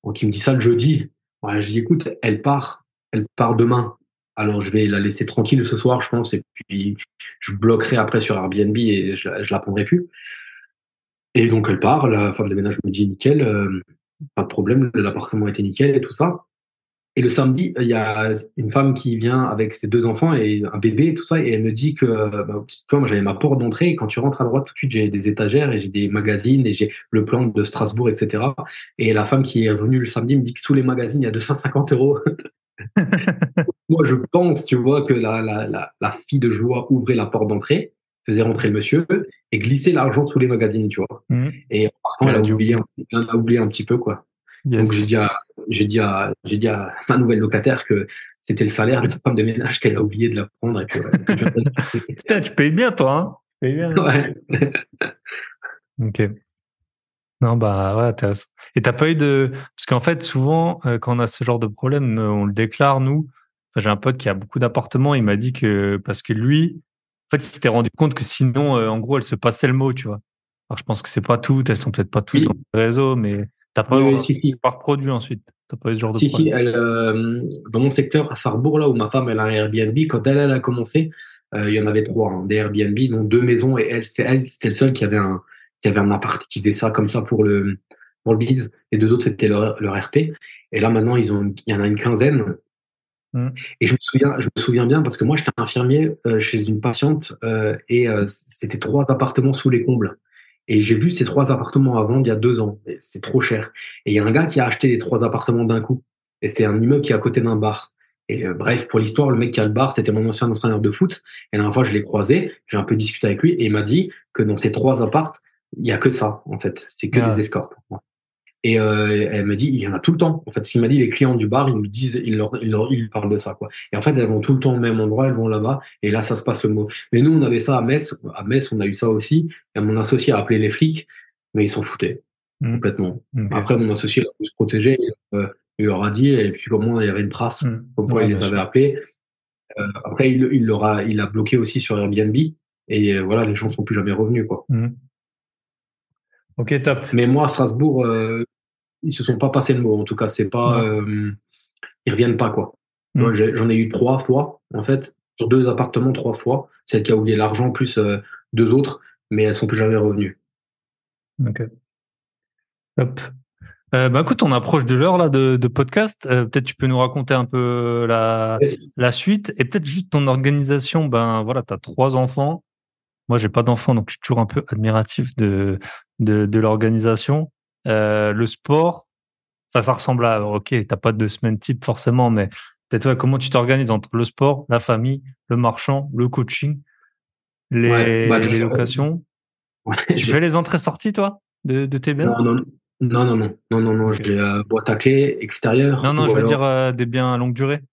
Donc il me dit ça le jeudi. Ouais, je dis écoute elle part elle part demain alors je vais la laisser tranquille ce soir, je pense, et puis je bloquerai après sur Airbnb et je, je la prendrai plus. Et donc elle part, la femme de ménage me dit nickel, euh, pas de problème, l'appartement était nickel et tout ça. Et le samedi, il y a une femme qui vient avec ses deux enfants et un bébé et tout ça, et elle me dit que, bah, tu vois, moi j'avais ma porte d'entrée, et quand tu rentres à droite, tout de suite j'ai des étagères et j'ai des magazines et j'ai le plan de Strasbourg, etc. Et la femme qui est venue le samedi me dit que sous les magazines, il y a 250 euros. Moi, je pense, tu vois, que la, la, la, la fille de joie ouvrait la porte d'entrée, faisait rentrer le monsieur et glissait l'argent sous les magazines, tu vois. Mmh. Et par contre, elle a, oublié un, elle a oublié un petit peu, quoi. Donc j'ai dit à j'ai dit à j'ai dit à ma nouvelle locataire que c'était le salaire de la femme de ménage qu'elle a oublié de la prendre et Putain, tu payes bien toi hein tu payes bien. Ouais. Ok. Non, bah ouais, intéressant. Et t'as pas eu de... Parce qu'en fait, souvent, euh, quand on a ce genre de problème, euh, on le déclare, nous. Enfin, J'ai un pote qui a beaucoup d'appartements, il m'a dit que... Parce que lui, en fait, il s'était rendu compte que sinon, euh, en gros, elle se passait le mot, tu vois. Alors, je pense que c'est pas toutes, elles sont peut-être pas toutes Oui. dans le réseau, mais t'as pas Oui, eu si, si. par produit ensuite. T'as pas eu ce genre de Si, si, problème. elle, euh, dans mon secteur, à Sarrebourg, là où ma femme elle a un Airbnb, quand elle, elle a commencé, euh, il y en avait trois, hein, des Airbnb, dont deux maisons, et elle, c'était elle, c'était le seul qui avait un, qui avait un appart, qui faisait ça comme ça pour le, pour le biz. Les deux autres, c'était leur, leur RP. Et là, maintenant, ils ont, il y en a une quinzaine. Mm. Et je me souviens, je me souviens bien parce que moi, j'étais infirmier euh, chez une patiente euh, et euh, c'était trois appartements sous les combles. Et j'ai vu ces trois appartements à vendre il y a deux ans. C'est trop cher. Et il y a un gars qui a acheté les trois appartements d'un coup. Et c'est un immeuble qui est à côté d'un bar. Et bref, pour l'histoire, le mec qui a le bar, c'était mon ancien entraîneur de foot. Et la dernière fois, je l'ai croisé, j'ai un peu discuté avec lui et il m'a dit que dans ces trois appartes, il y a que ça, en fait. C'est que Ah. des escortes. Et euh, elle m'a dit, il y en a tout le temps. En fait, ce qu'il m'a dit, les clients du bar, ils nous disent, ils leur, ils leur, ils lui parlent de ça, quoi. Et en fait, elles vont tout le temps au même endroit, elles vont là-bas, et là, ça se passe le mot. Mais nous, on avait ça à Metz. À Metz, on a eu ça aussi. Et mon associé a appelé les flics, mais ils s'en foutaient Mm. complètement. Après, mon associé il a pu se protéger, euh, il leur a dit, et puis au moins, il y avait une trace, Mm. comme quoi Ouais, il les avait appelés. Euh, après, il, il, leur a, il a bloqué aussi sur Airbnb, et voilà, les gens sont plus jamais revenus, quoi. Mm. Ok, top. Mais moi, à Strasbourg, euh, ils se sont pas passé le mot. En tout cas, c'est pas, euh, ils reviennent pas quoi. Mm. Moi, j'en ai eu trois fois en fait sur deux appartements trois fois. Celle qui a oublié l'argent plus euh, deux autres, mais elles sont plus jamais revenues. Ok. Hop. Euh, bah écoute, on approche de l'heure là de, de podcast. Euh, peut-être tu peux nous raconter un peu la, la suite et peut-être juste ton organisation. Ben voilà, tu as trois enfants. Moi, j'ai pas d'enfants, donc je suis toujours un peu admiratif de, de, de l'organisation. Euh, le sport, enfin, ça ressemble à, ok, t'as pas de semaine type forcément, mais peut-être ouais, comment tu t'organises entre le sport, la famille, le marchand, le coaching, les, Ouais, bah, les locations? Ouais, Tu fais les entrées-sorties, toi, de, de tes biens? Non, non, non, non, non, non, non, non, j'ai euh, boîte à clé extérieure. Non, non, je veux alors- dire euh, des biens à longue durée. Tu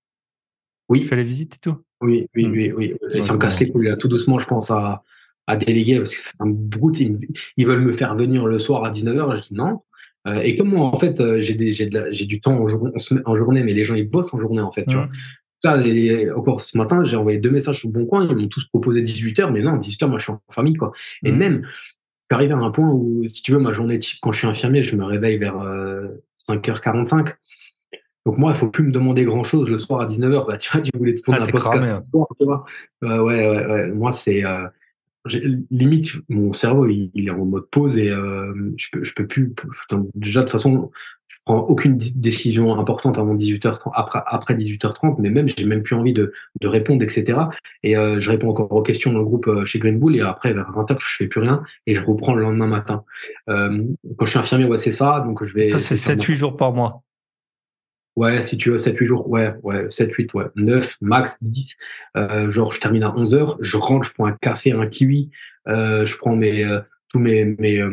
oui, fais les visites et tout? oui, oui, Hmm. oui, oui. Et ça me casse les couilles là. Tout doucement, je pense à, à déléguer parce que c'est un brute. Ils, veulent me faire venir le soir à 19h. Je dis non. Euh, et comme moi, en fait, euh, j'ai du temps en, jour- journée, mais les gens ils bossent en journée en fait. Tu vois. Là, les- encore ce matin, j'ai envoyé deux messages sur le bon coin. Ils m'ont tous proposé 18h, mais non, 18h, moi, je suis en famille, quoi. Et Mhm. même, je suis arrivé à un point où, si tu veux, ma journée type, quand je suis infirmier, je me réveille vers euh, 5h45. Donc, moi, il faut plus me demander grand chose le soir à 19h. Bah, tu vois, tu voulais te tourner Ah, un podcast cramé, hein. soir, tu vois. Euh, ouais, ouais, ouais. Moi, c'est, euh, limite, mon cerveau, il, il est en mode pause et euh, je peux, je peux plus. putain, déjà, de toute façon, je prends aucune dé- décision importante avant 18h30, après, après 18h30, mais même, j'ai même plus envie de, de répondre, etc. Et euh, je réponds encore aux questions dans le groupe euh, chez Green Bull et après, vers 20h, je fais plus rien et je reprends le lendemain matin. Euh, quand je suis infirmier, ouais, c'est ça. Donc, je vais. Ça, c'est essayer de faire 7-8 jours par mois. Ouais, si tu veux, 7-8 jours, ouais, ouais, 7-8, ouais, 9, max 10. Euh, genre, je termine à 11 heures, je rentre, je prends un café, un kiwi, euh, je prends mes, euh, tous mes, mes, euh,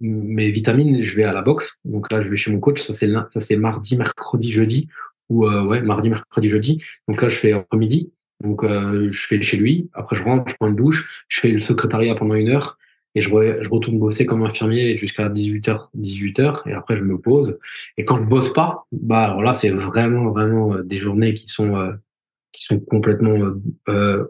mes vitamines, je vais à la boxe. Donc là, je vais chez mon coach, ça c'est ça c'est mardi, mercredi, jeudi, ou euh, ouais, mardi, mercredi, jeudi. Donc là, je fais après-midi. Donc euh, je fais chez lui, après je rentre, je prends une douche, je fais le secrétariat pendant une heure et je, re- je retourne bosser comme infirmier jusqu'à 18h, 18h et après je me pose. Et quand je bosse pas, bah alors là c'est vraiment vraiment euh, des journées qui sont euh, qui sont complètement euh, euh,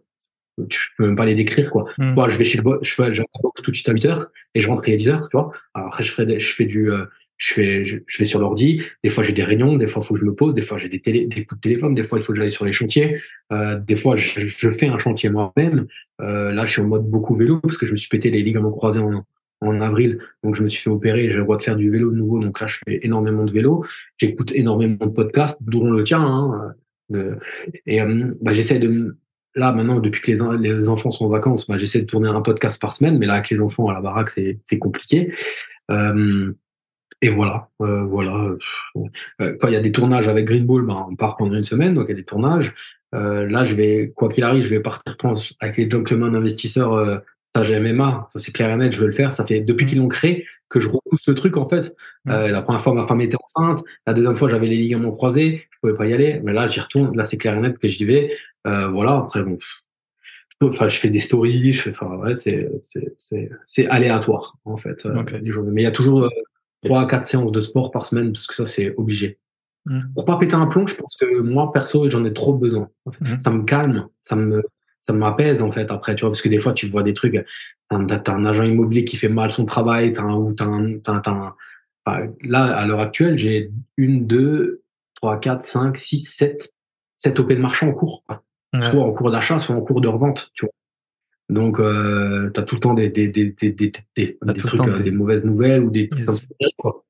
tu peux même pas les décrire quoi. Mm. Moi, je vais chez le boss, je fais je vais à la boxe tout de suite à 8h et je rentre à 10h, tu vois. Alors après je fais des- je fais du euh, je fais je, je vais sur l'ordi, des fois j'ai des réunions, des fois faut que je me pose, des fois j'ai des télé des coups de téléphone, des fois il faut que j'aille sur les chantiers, euh, des fois je, je fais un chantier moi-même. Euh, là je suis en mode beaucoup vélo parce que je me suis pété les ligaments croisés en en avril, donc je me suis fait opérer, j'ai le droit de faire du vélo de nouveau, donc là je fais énormément de vélo, j'écoute énormément de podcasts, dont le tien, hein, euh, et euh, bah, j'essaie de là maintenant depuis que les, les enfants sont en vacances, bah, j'essaie de tourner un podcast par semaine, mais là avec les enfants à la baraque c'est c'est compliqué. Euh, et voilà, euh, voilà. Euh, quand il y a des tournages avec Green Bull, bah, on part pendant une semaine, donc il y a des tournages. Euh, là, je vais, quoi qu'il arrive, je vais partir pense, avec les gentlemen investisseurs euh, stage MMA, ça c'est clair et net, je veux le faire. Ça fait depuis qu'ils l'ont créé que je repousse ce truc en fait. Euh, la première fois, ma femme était enceinte. La deuxième fois, j'avais les ligaments croisés, je pouvais pas y aller. Mais là, j'y retourne. Là, c'est clair et net que j'y vais. Euh, voilà. Après, bon, enfin, je fais des stories. Je fais, enfin, ouais, c'est c'est aléatoire en fait. Euh, mais il y a toujours euh, trois à quatre séances de sport par semaine parce que ça c'est obligé. Mmh. Pour pas péter un plomb, je pense que moi perso, j'en ai trop besoin. Mmh. Ça me calme, ça me ça m'apaise en fait après, tu vois, parce que des fois tu vois des trucs, t'as un agent immobilier qui fait mal son travail, t'as un, ou t'as un, t'as un, enfin, là à l'heure actuelle j'ai une, deux, trois, quatre, cinq, six, sept, sept OP de marchand en cours, soit en cours d'achat, soit en cours de revente, tu vois. Donc euh, t'as tout le temps des des des des des, des, des trucs, euh, des... mauvaises nouvelles ou des trucs comme ça, quoi.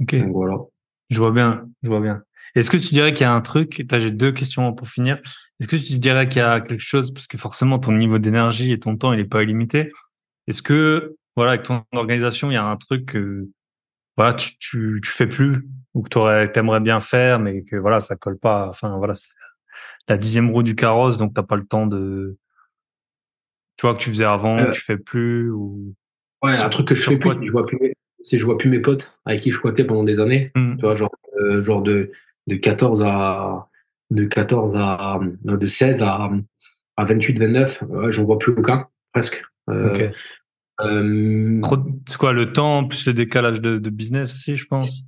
Ok. Donc voilà. Je vois bien, je vois bien. Est-ce que tu dirais qu'il y a un truc, j'ai deux questions pour finir. Est-ce que tu dirais qu'il y a quelque chose, parce que forcément ton niveau d'énergie et ton temps, il n'est pas illimité. Est-ce que, voilà, avec ton organisation, il y a un truc que, voilà, tu, tu, tu fais plus ou que tu aimerais bien faire, mais que, voilà, ça colle pas. Enfin, voilà, c'est la dixième roue du carrosse, donc t'as pas le temps de, tu vois, que tu faisais avant, euh, tu fais plus ou. Ouais, un truc que je fais plus, je vois plus, c'est je vois plus mes potes avec qui je squattais pendant des années. Mmh. Tu vois, genre, euh, genre de, de 14 à de 14 à de 16 à, à 28 29 j'en vois plus aucun presque euh, euh, c'est quoi le temps plus le décalage de, de business aussi je pense?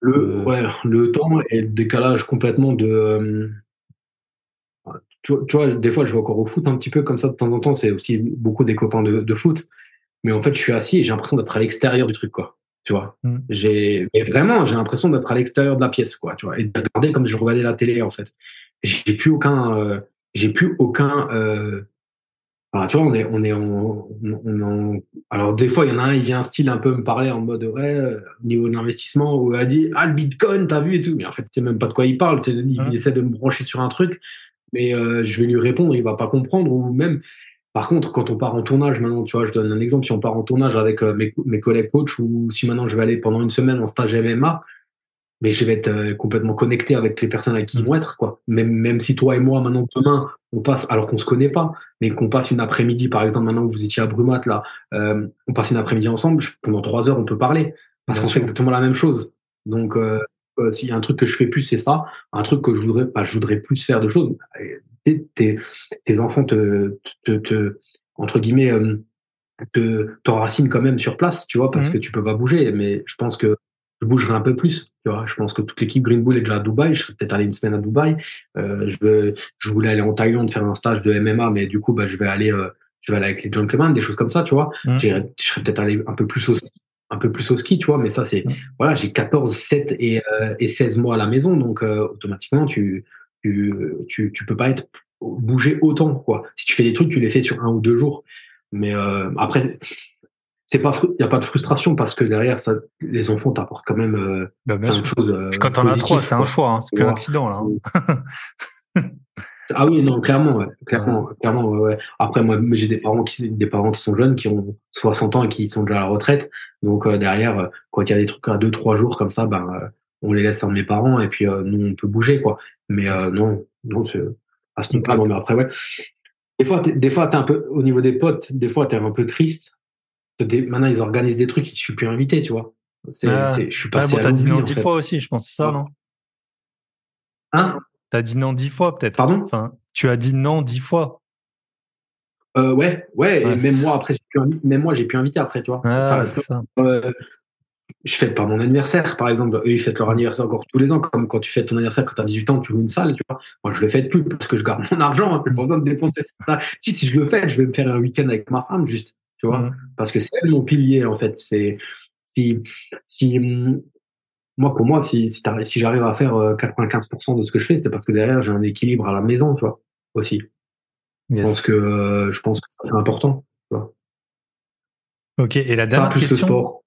Le euh. ouais le temps et le décalage complètement de tu, tu, vois des fois je vais encore au foot un petit peu comme ça de temps en temps c'est aussi beaucoup des copains de, de foot mais en fait je suis assis et j'ai l'impression d'être à l'extérieur du truc quoi tu vois? Mm. J'ai, mais vraiment, j'ai l'impression d'être à l'extérieur de la pièce, quoi, tu vois, et de regarder comme si je regardais la télé, en fait. J'ai plus aucun, euh, j'ai plus aucun, euh... tu vois, on est, on est en, on, en, alors des fois, il y en a un, il vient un style un peu me parler en mode, ouais, euh, au niveau de l'investissement, où il a dit, ah, le Bitcoin, t'as vu et tout, mais en fait, tu sais même pas de quoi il parle, il, il essaie de me brancher sur un truc, mais euh, je vais lui répondre, il va pas comprendre, ou même, par contre, quand on part en tournage maintenant, tu vois, je donne un exemple, si on part en tournage avec euh, mes, mes, collègues coachs ou si maintenant je vais aller pendant une semaine en stage MMA, mais je vais être euh, complètement connecté avec les personnes avec qui ils vont être, quoi. Même, même si toi et moi, maintenant, demain, on passe, alors qu'on se connaît pas, mais qu'on passe une après-midi, par exemple, maintenant que vous étiez à Brumat, là, euh, on passe une après-midi ensemble, pendant trois heures, on peut parler. Parce qu'on fait exactement la même chose. Donc, euh, s'il y a un truc que je fais plus, c'est ça. Un truc que je voudrais, pas, je voudrais plus faire de choses tes, tes enfants te, te, te, entre guillemets, euh, te t'enracinent quand même sur place, tu vois, parce mmh. que tu peux pas bouger. Mais je pense que je bougerai un peu plus. Tu vois, je pense que toute l'équipe Green Bull est déjà à Dubaï. Je serais peut-être allé une semaine à Dubaï. Euh, je veux, je voulais aller en Thaïlande faire un stage de MMA, mais du coup, bah, je vais aller, euh, je vais aller avec les gentlemen, des choses comme ça, tu vois. Mmh. Je serais peut-être allé un peu plus au ski, un peu plus au ski, tu vois. Mais ça, c'est, voilà, j'ai 14, 7 et, euh, et 16 mois à la maison, donc euh, automatiquement, tu, tu, tu, tu peux pas être bouger autant quoi. Si tu fais des trucs, tu les fais sur un ou deux jours. Mais euh, après, c'est pas, il y a pas de frustration parce que derrière ça, les enfants t'apportent quand même euh, bah, plein de choses. Euh, quand t'en as trois, c'est un choix, hein. c'est plus un accident là. Hein. ah oui, non, clairement, ouais. clairement, clairement, ouais, ouais. Après, moi, j'ai des parents qui, des parents qui sont jeunes, qui ont 60 ans et qui sont déjà à la retraite. Donc euh, derrière, quand il y a des trucs à deux, trois jours comme ça, ben on les laisse à mes parents et puis nous on peut bouger quoi. Mais non, non, c'est à ce niveau-là. mais après, ouais. Des fois, des fois, t'es un peu, au niveau des potes, des fois, t'es un peu triste. maintenant, ils organisent des trucs, je suis plus invité, tu vois. C'est, ah. je suis passé ah, bon, T'as dit non dix fois aussi, je pense, c'est ça, non? Hein? T'as dit non dix fois, peut-être. Pardon? Enfin, tu as dit non dix fois. Euh, ouais, ouais, et même moi après, même moi j'ai pu inviter après, tu vois. Ah, enfin, ça. Euh, je fête pas mon anniversaire, par exemple. Eux, ils fêtent leur anniversaire encore tous les ans, comme quand tu fêtes ton anniversaire quand tu as 18 ans, tu loues une salle, tu vois. Moi, je le fête plus parce que je garde mon argent, hein, besoin de dépenser ça. Si, si je le fais, je vais me faire un week-end avec ma femme, juste, tu vois. Parce que c'est elle mon pilier, en fait. C'est, si, si, moi, pour moi, si, si, j'arrive à faire 95% euh, de ce que je fais, c'est parce que derrière, j'ai un équilibre à la maison, tu vois, aussi. Je pense que, euh, je pense que c'est important, tu vois. Ok, et la dernière question. sport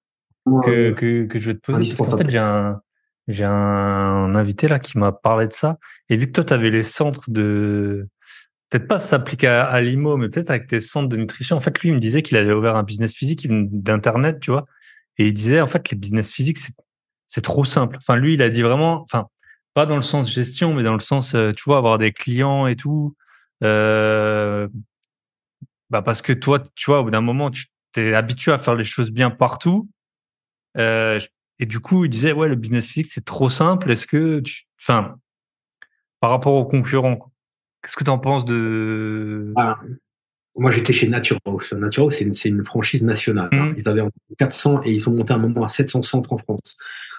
que, que, que, je vais te poser. Parce qu'en fait, j'ai un, j'ai un invité là qui m'a parlé de ça. Et vu que toi, tu avais les centres de, peut-être pas s'appliquer à, à l'IMO, mais peut-être avec tes centres de nutrition. En fait, lui, il me disait qu'il avait ouvert un business physique d'internet, tu vois. Et il disait, en fait, les business physiques, c'est, c'est trop simple. Enfin, lui, il a dit vraiment, enfin, pas dans le sens gestion, mais dans le sens, euh, tu vois, avoir des clients et tout. Euh, Bah parce que toi, tu vois, au bout d'un moment, tu t'es habitué à faire les choses bien partout. Euh, et du coup, il disait, ouais, le business physique, c'est trop simple. Est-ce que, tu... enfin, par rapport aux concurrents, qu'est-ce que tu en penses de... Ah, moi, j'étais chez. Nature House, c'est une, une, franchise nationale. Hein. Mmh. Ils avaient 400 et ils sont montés à un moment à 700 centres en France.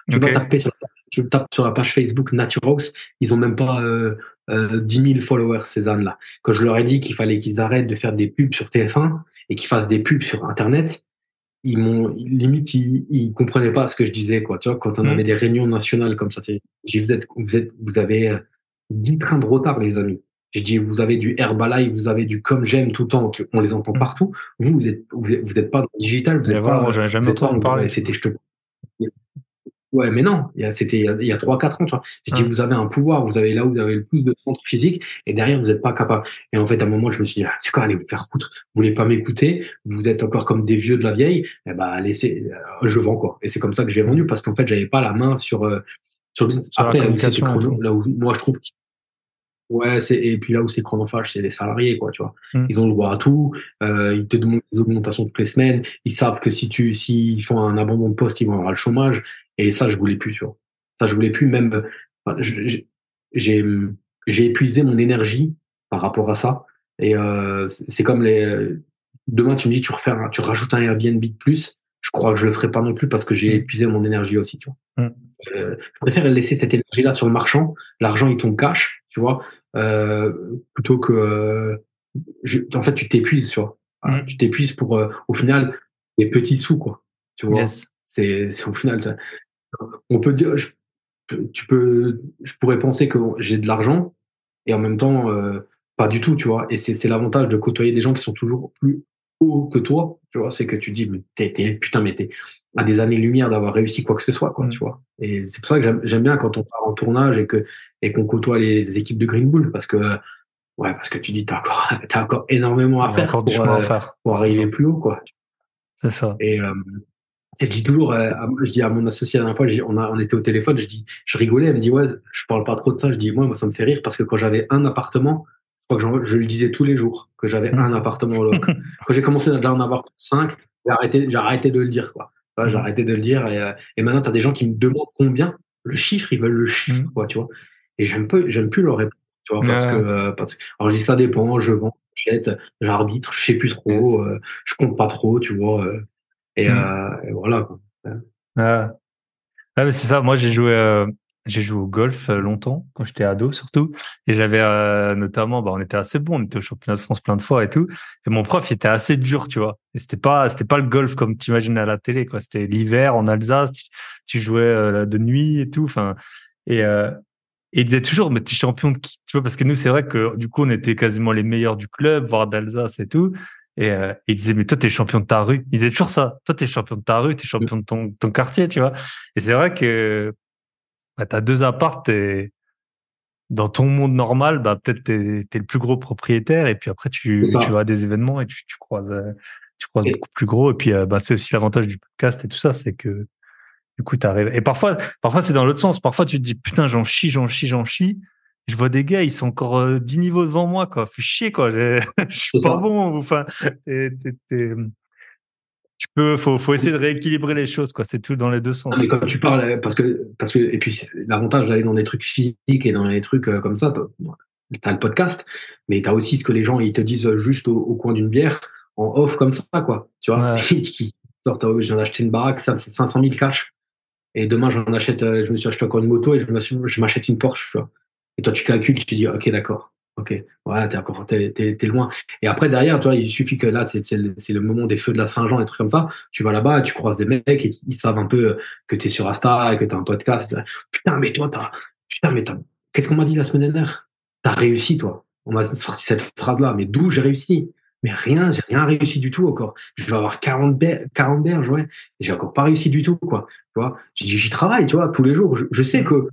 Tu, vas taper sur, tu tapes sur la page Facebook Nature House, ils ont même pas euh, euh, 10 000 followers, ces ânes-là. Quand je leur ai dit qu'il fallait qu'ils arrêtent de faire des pubs sur TF1 et qu'ils fassent des pubs sur Internet, ils m'ont limite ils, ils, comprenaient pas ce que je disais quoi. Tu vois quand on mmh. avait des réunions nationales comme ça j'ai vous êtes vous êtes vous avez 10 euh, trains de retard les amis. Je dis vous avez du Herbalife vous avez du comme j'aime tout le temps on les entend mmh. partout. Vous vous êtes vous êtes, pas dans le digital vous êtes pas moi j'avais jamais parler. c'était je te Ouais, mais non, c'était il y a trois, quatre ans, tu vois. Je dis, vous avez un pouvoir, vous avez là où vous avez le plus de centre physique, et derrière, vous n'êtes pas capable. Et en fait, à un moment, je me suis dit, ah, c'est quoi, allez vous faire foutre. Vous voulez pas m'écouter, vous êtes encore comme des vieux de la vieille, eh ben, laissez, euh, je vends, quoi. Et c'est comme ça que j'ai vendu, parce qu'en fait, j'avais pas la main sur, euh, sur le business. Après, là où, moi, je trouve Ouais, c'est et puis là où c'est chronophage, c'est les salariés, quoi, tu vois. Mmh. Ils ont le droit à tout. Euh, ils te demandent des augmentations toutes les semaines. Ils savent que si tu, s'ils font un abandon de poste, ils vont avoir le chômage. Et ça, je voulais plus, tu vois. Ça, je voulais plus. Même, j'ai, j'ai épuisé mon énergie par rapport à ça. Et euh, c'est comme les. Demain, tu me dis, tu refais, tu rajoutes un Airbnb de plus. Je crois que je le ferai pas non plus parce que j'ai mmh. épuisé mon énergie aussi, tu vois. Mmh. Euh, je préfère laisser cette énergie-là sur le marchand. L'argent, il tombe cash, tu vois, euh, plutôt que. Euh, je, en fait, tu t'épuises, tu vois. Mmh. Tu t'épuises pour, euh, au final, des petits sous, quoi. Tu vois. C'est, c'est au final on peut dire, je, tu peux, je pourrais penser que j'ai de l'argent et en même temps, euh, pas du tout, tu vois. Et c'est l'avantage de côtoyer des gens qui sont toujours plus hauts que toi, tu vois. C'est que tu dis, mais t'es, putain, mais t'es à des années-lumière d'avoir réussi quoi que ce soit, quoi, mmh. tu vois. Et c'est pour ça que j'aime bien quand on part en tournage et que et qu'on côtoie les, équipes de Green Bull parce que ouais, parce que tu dis t'as encore t'as encore énormément à faire, pour, à euh, faire pour arriver plus haut, quoi. C'est ça. Et euh, c'est je dis toujours, euh, je dis à mon associé la dernière fois, on, a, on était au téléphone, je dis, je rigolais, elle me dit ouais, je parle pas trop de ça, je dis moi, moi ça me fait rire parce que quand j'avais un appartement, je crois que je, le disais tous les jours que j'avais un appartement au quand j'ai commencé à en avoir cinq, j'ai arrêté, j'ai arrêté de le dire quoi. J'ai mm. arrêté de le dire et, euh, et maintenant tu as des gens qui me demandent combien le chiffre, ils veulent le chiffre mm. quoi, tu vois. Et j'aime pas, j'aime plus leur répondre, tu vois, parce que euh, parce que alors je dis ça dépend, je vends, j'achète, j'arbitre, je sais plus trop, je compte pas trop, tu vois. Et, mm. et voilà. Quoi. Ah. mais c'est ça. Moi, j'ai joué, euh, j'ai joué au golf euh, longtemps quand j'étais ado surtout, et j'avais euh, notamment, bah, on était assez bon, on était au championnat de France plein de fois et tout. Et mon prof, il était assez dur, tu vois. Et c'était pas, c'était pas le golf comme tu imagines à la télé, quoi. C'était l'hiver en Alsace, tu, jouais de nuit et tout. Enfin, et, et il disait toujours, mais tu es champion de qui? Tu vois, parce que nous, c'est vrai que du coup, on était quasiment les meilleurs du club, voire d'Alsace et tout. Et euh, il disait, mais toi, t'es champion de ta rue. Il disait toujours ça. Toi, t'es champion de ta rue, t'es champion de ton, ton quartier, tu vois. Et c'est vrai que bah, t'as deux apparts, t'es dans ton monde normal, bah, peut-être t'es, es le plus gros propriétaire. Et puis après, tu, tu vas à des événements et tu, tu croises, euh, tu croises beaucoup plus gros. Et puis, euh, bah, c'est aussi l'avantage du podcast et tout ça, c'est que du coup, t'arrives. Et parfois, parfois, c'est dans l'autre sens. Parfois, tu te dis, putain, j'en chie, j'en chie, j'en chie je vois des gars, ils sont encore euh, dix 10 niveaux devant moi, quoi. Fais chier, quoi. Je, suis pas bon. Enfin, tu peux, faut, faut essayer de rééquilibrer les choses, quoi. C'est tout dans les deux sens. mais quand tu parles, parce que, parce que, et puis l'avantage d'aller dans des trucs physiques et dans des trucs euh, comme ça, t'as le podcast, mais t'as aussi ce que les gens ils te disent juste au, coin d'une bière, en off comme ça, quoi. Tu vois, qui sortent, oh, j'ai acheté une baraque, 500 000 cash, et demain j'en achète, euh, je me suis acheté encore une moto et je m'achète une Porsche, tu vois. Et toi, tu calcules, tu te dis, OK, d'accord. OK, voilà, t'es encore, t'es, t'es, loin. Et après, derrière, tu vois, il suffit que là, c'est, c'est, le, c'est le moment des feux de la Saint-Jean, des trucs comme ça. Tu vas là-bas, tu croises des mecs et ils savent un peu que t'es sur Insta et que t'as un podcast. Putain, mais toi, t'as, putain, mais t'as, qu'est-ce qu'on m'a dit la semaine dernière? T'as réussi, toi. On m'a sorti cette phrase-là. Mais d'où j'ai réussi? Mais rien, j'ai rien réussi du tout encore. Je vais avoir 40, 40 berges, ouais. J'ai encore pas réussi du tout, quoi. Tu vois, j'y travaille, tu vois, tous les jours. Je, je sais que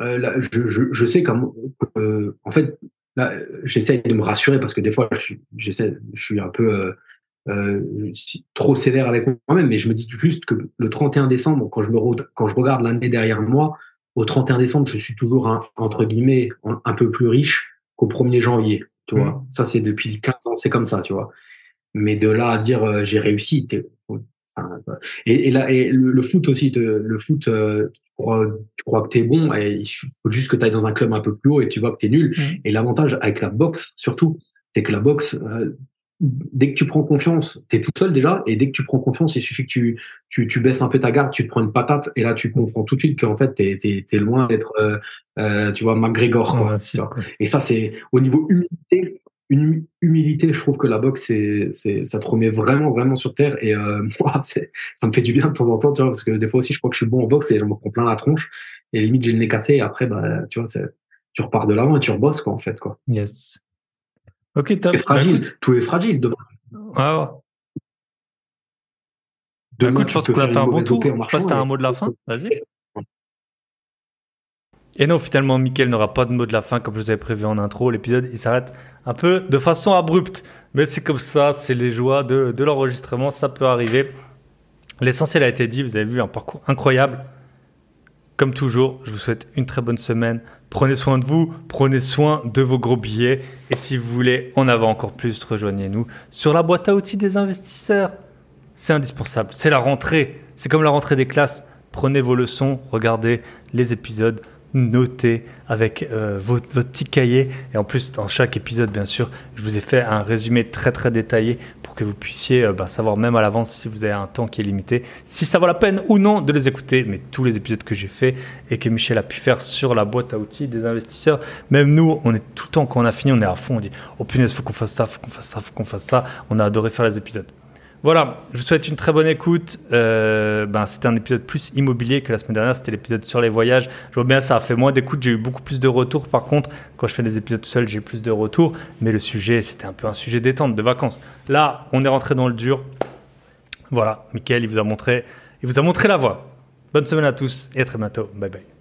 euh, je, je, je, sais comme, euh, en fait, là, j'essaie de me rassurer parce que des fois, je, j'essaie, je suis un peu euh, euh trop sévère avec moi-même, mais je me dis juste que le 31 décembre, quand je me quand je regarde l'année derrière moi, au 31 décembre, je suis toujours un, entre guillemets un, peu plus riche qu'au 1er janvier. tu vois. Mmh. Ça, c'est depuis 15 ans, c'est comme ça, tu vois. Mais de là à dire euh, j'ai réussi, et, et, là, et le, foot aussi, le foot, euh, tu, crois, tu crois que t'es bon, et il faut juste que tu ailles dans un club un peu plus haut et tu vois que t'es nul. Mmh. Et l'avantage avec la boxe, surtout, c'est que la boxe, euh, dès que tu prends confiance, tu es tout seul déjà, et dès que tu prends confiance, il suffit que tu, tu, tu, baisses un peu ta garde, tu te prends une patate, et là tu comprends tout de suite qu'en fait, tu es, es, loin d'être, euh, euh, tu vois, McGregor. Quoi, Et ça, c'est au niveau humilité, une humilité, je trouve que la boxe, c'est, c'est, ça te remet vraiment, vraiment sur terre. Et euh, moi, ça me fait du bien de temps en temps, tu vois, parce que des fois aussi, je crois que je suis bon en boxe et je me prends plein la tronche. Et limite, j'ai le nez cassé, et après, bah, tu vois, tu repars de l'avant et tu rebosses, quoi, en fait. Quoi. Yes. Ok, top. C'est fragile, tout est fragile demain. Ah ouais. Demain, écoute, je pense qu'on fait un bon tour. Je sais pas si t'as un mot de la fin. Vas-y. Et non, finalement, Mickaël n'aura pas de mot de la fin comme je vous avais prévu en intro. L'épisode, il s'arrête un peu de façon abrupte. Mais c'est comme ça, c'est les joies de, de l'enregistrement, ça peut arriver. L'essentiel a été dit, vous avez vu un parcours incroyable. Comme toujours, je vous souhaite une très bonne semaine. Prenez soin de vous, prenez soin de vos gros billets. Et si vous voulez en avoir encore plus, rejoignez-nous sur la boîte à outils des investisseurs. C'est indispensable. C'est la rentrée. C'est comme la rentrée des classes. Prenez vos leçons, regardez les épisodes noter avec euh, votre, petit cahier. Et en plus, dans chaque épisode, bien sûr, je vous ai fait un résumé très très détaillé pour que vous puissiez euh, bah, savoir même à l'avance si vous avez un temps qui est limité, si ça vaut la peine ou non de les écouter. Mais tous les épisodes que j'ai fait et que Michel a pu faire sur la boîte à outils des investisseurs, même nous, on est tout le temps quand on a fini, on est à fond. On dit oh punaise, faut qu'on fasse ça, faut qu'on fasse ça, faut qu'on fasse ça. On a adoré faire les épisodes. Voilà, je vous souhaite une très bonne écoute. Euh, ben, c'était un épisode plus immobilier que la semaine dernière, c'était l'épisode sur les voyages. Je vois bien, ça a fait moins d'écoute, j'ai eu beaucoup plus de retours. Par contre, quand je fais des épisodes seul, j'ai plus de retours. Mais le sujet, c'était un peu un sujet détente, de vacances. Là, on est rentré dans le dur. Voilà, Mickaël, il vous a montré, il vous a montré la voie. Bonne semaine à tous et à très bientôt. Bye bye.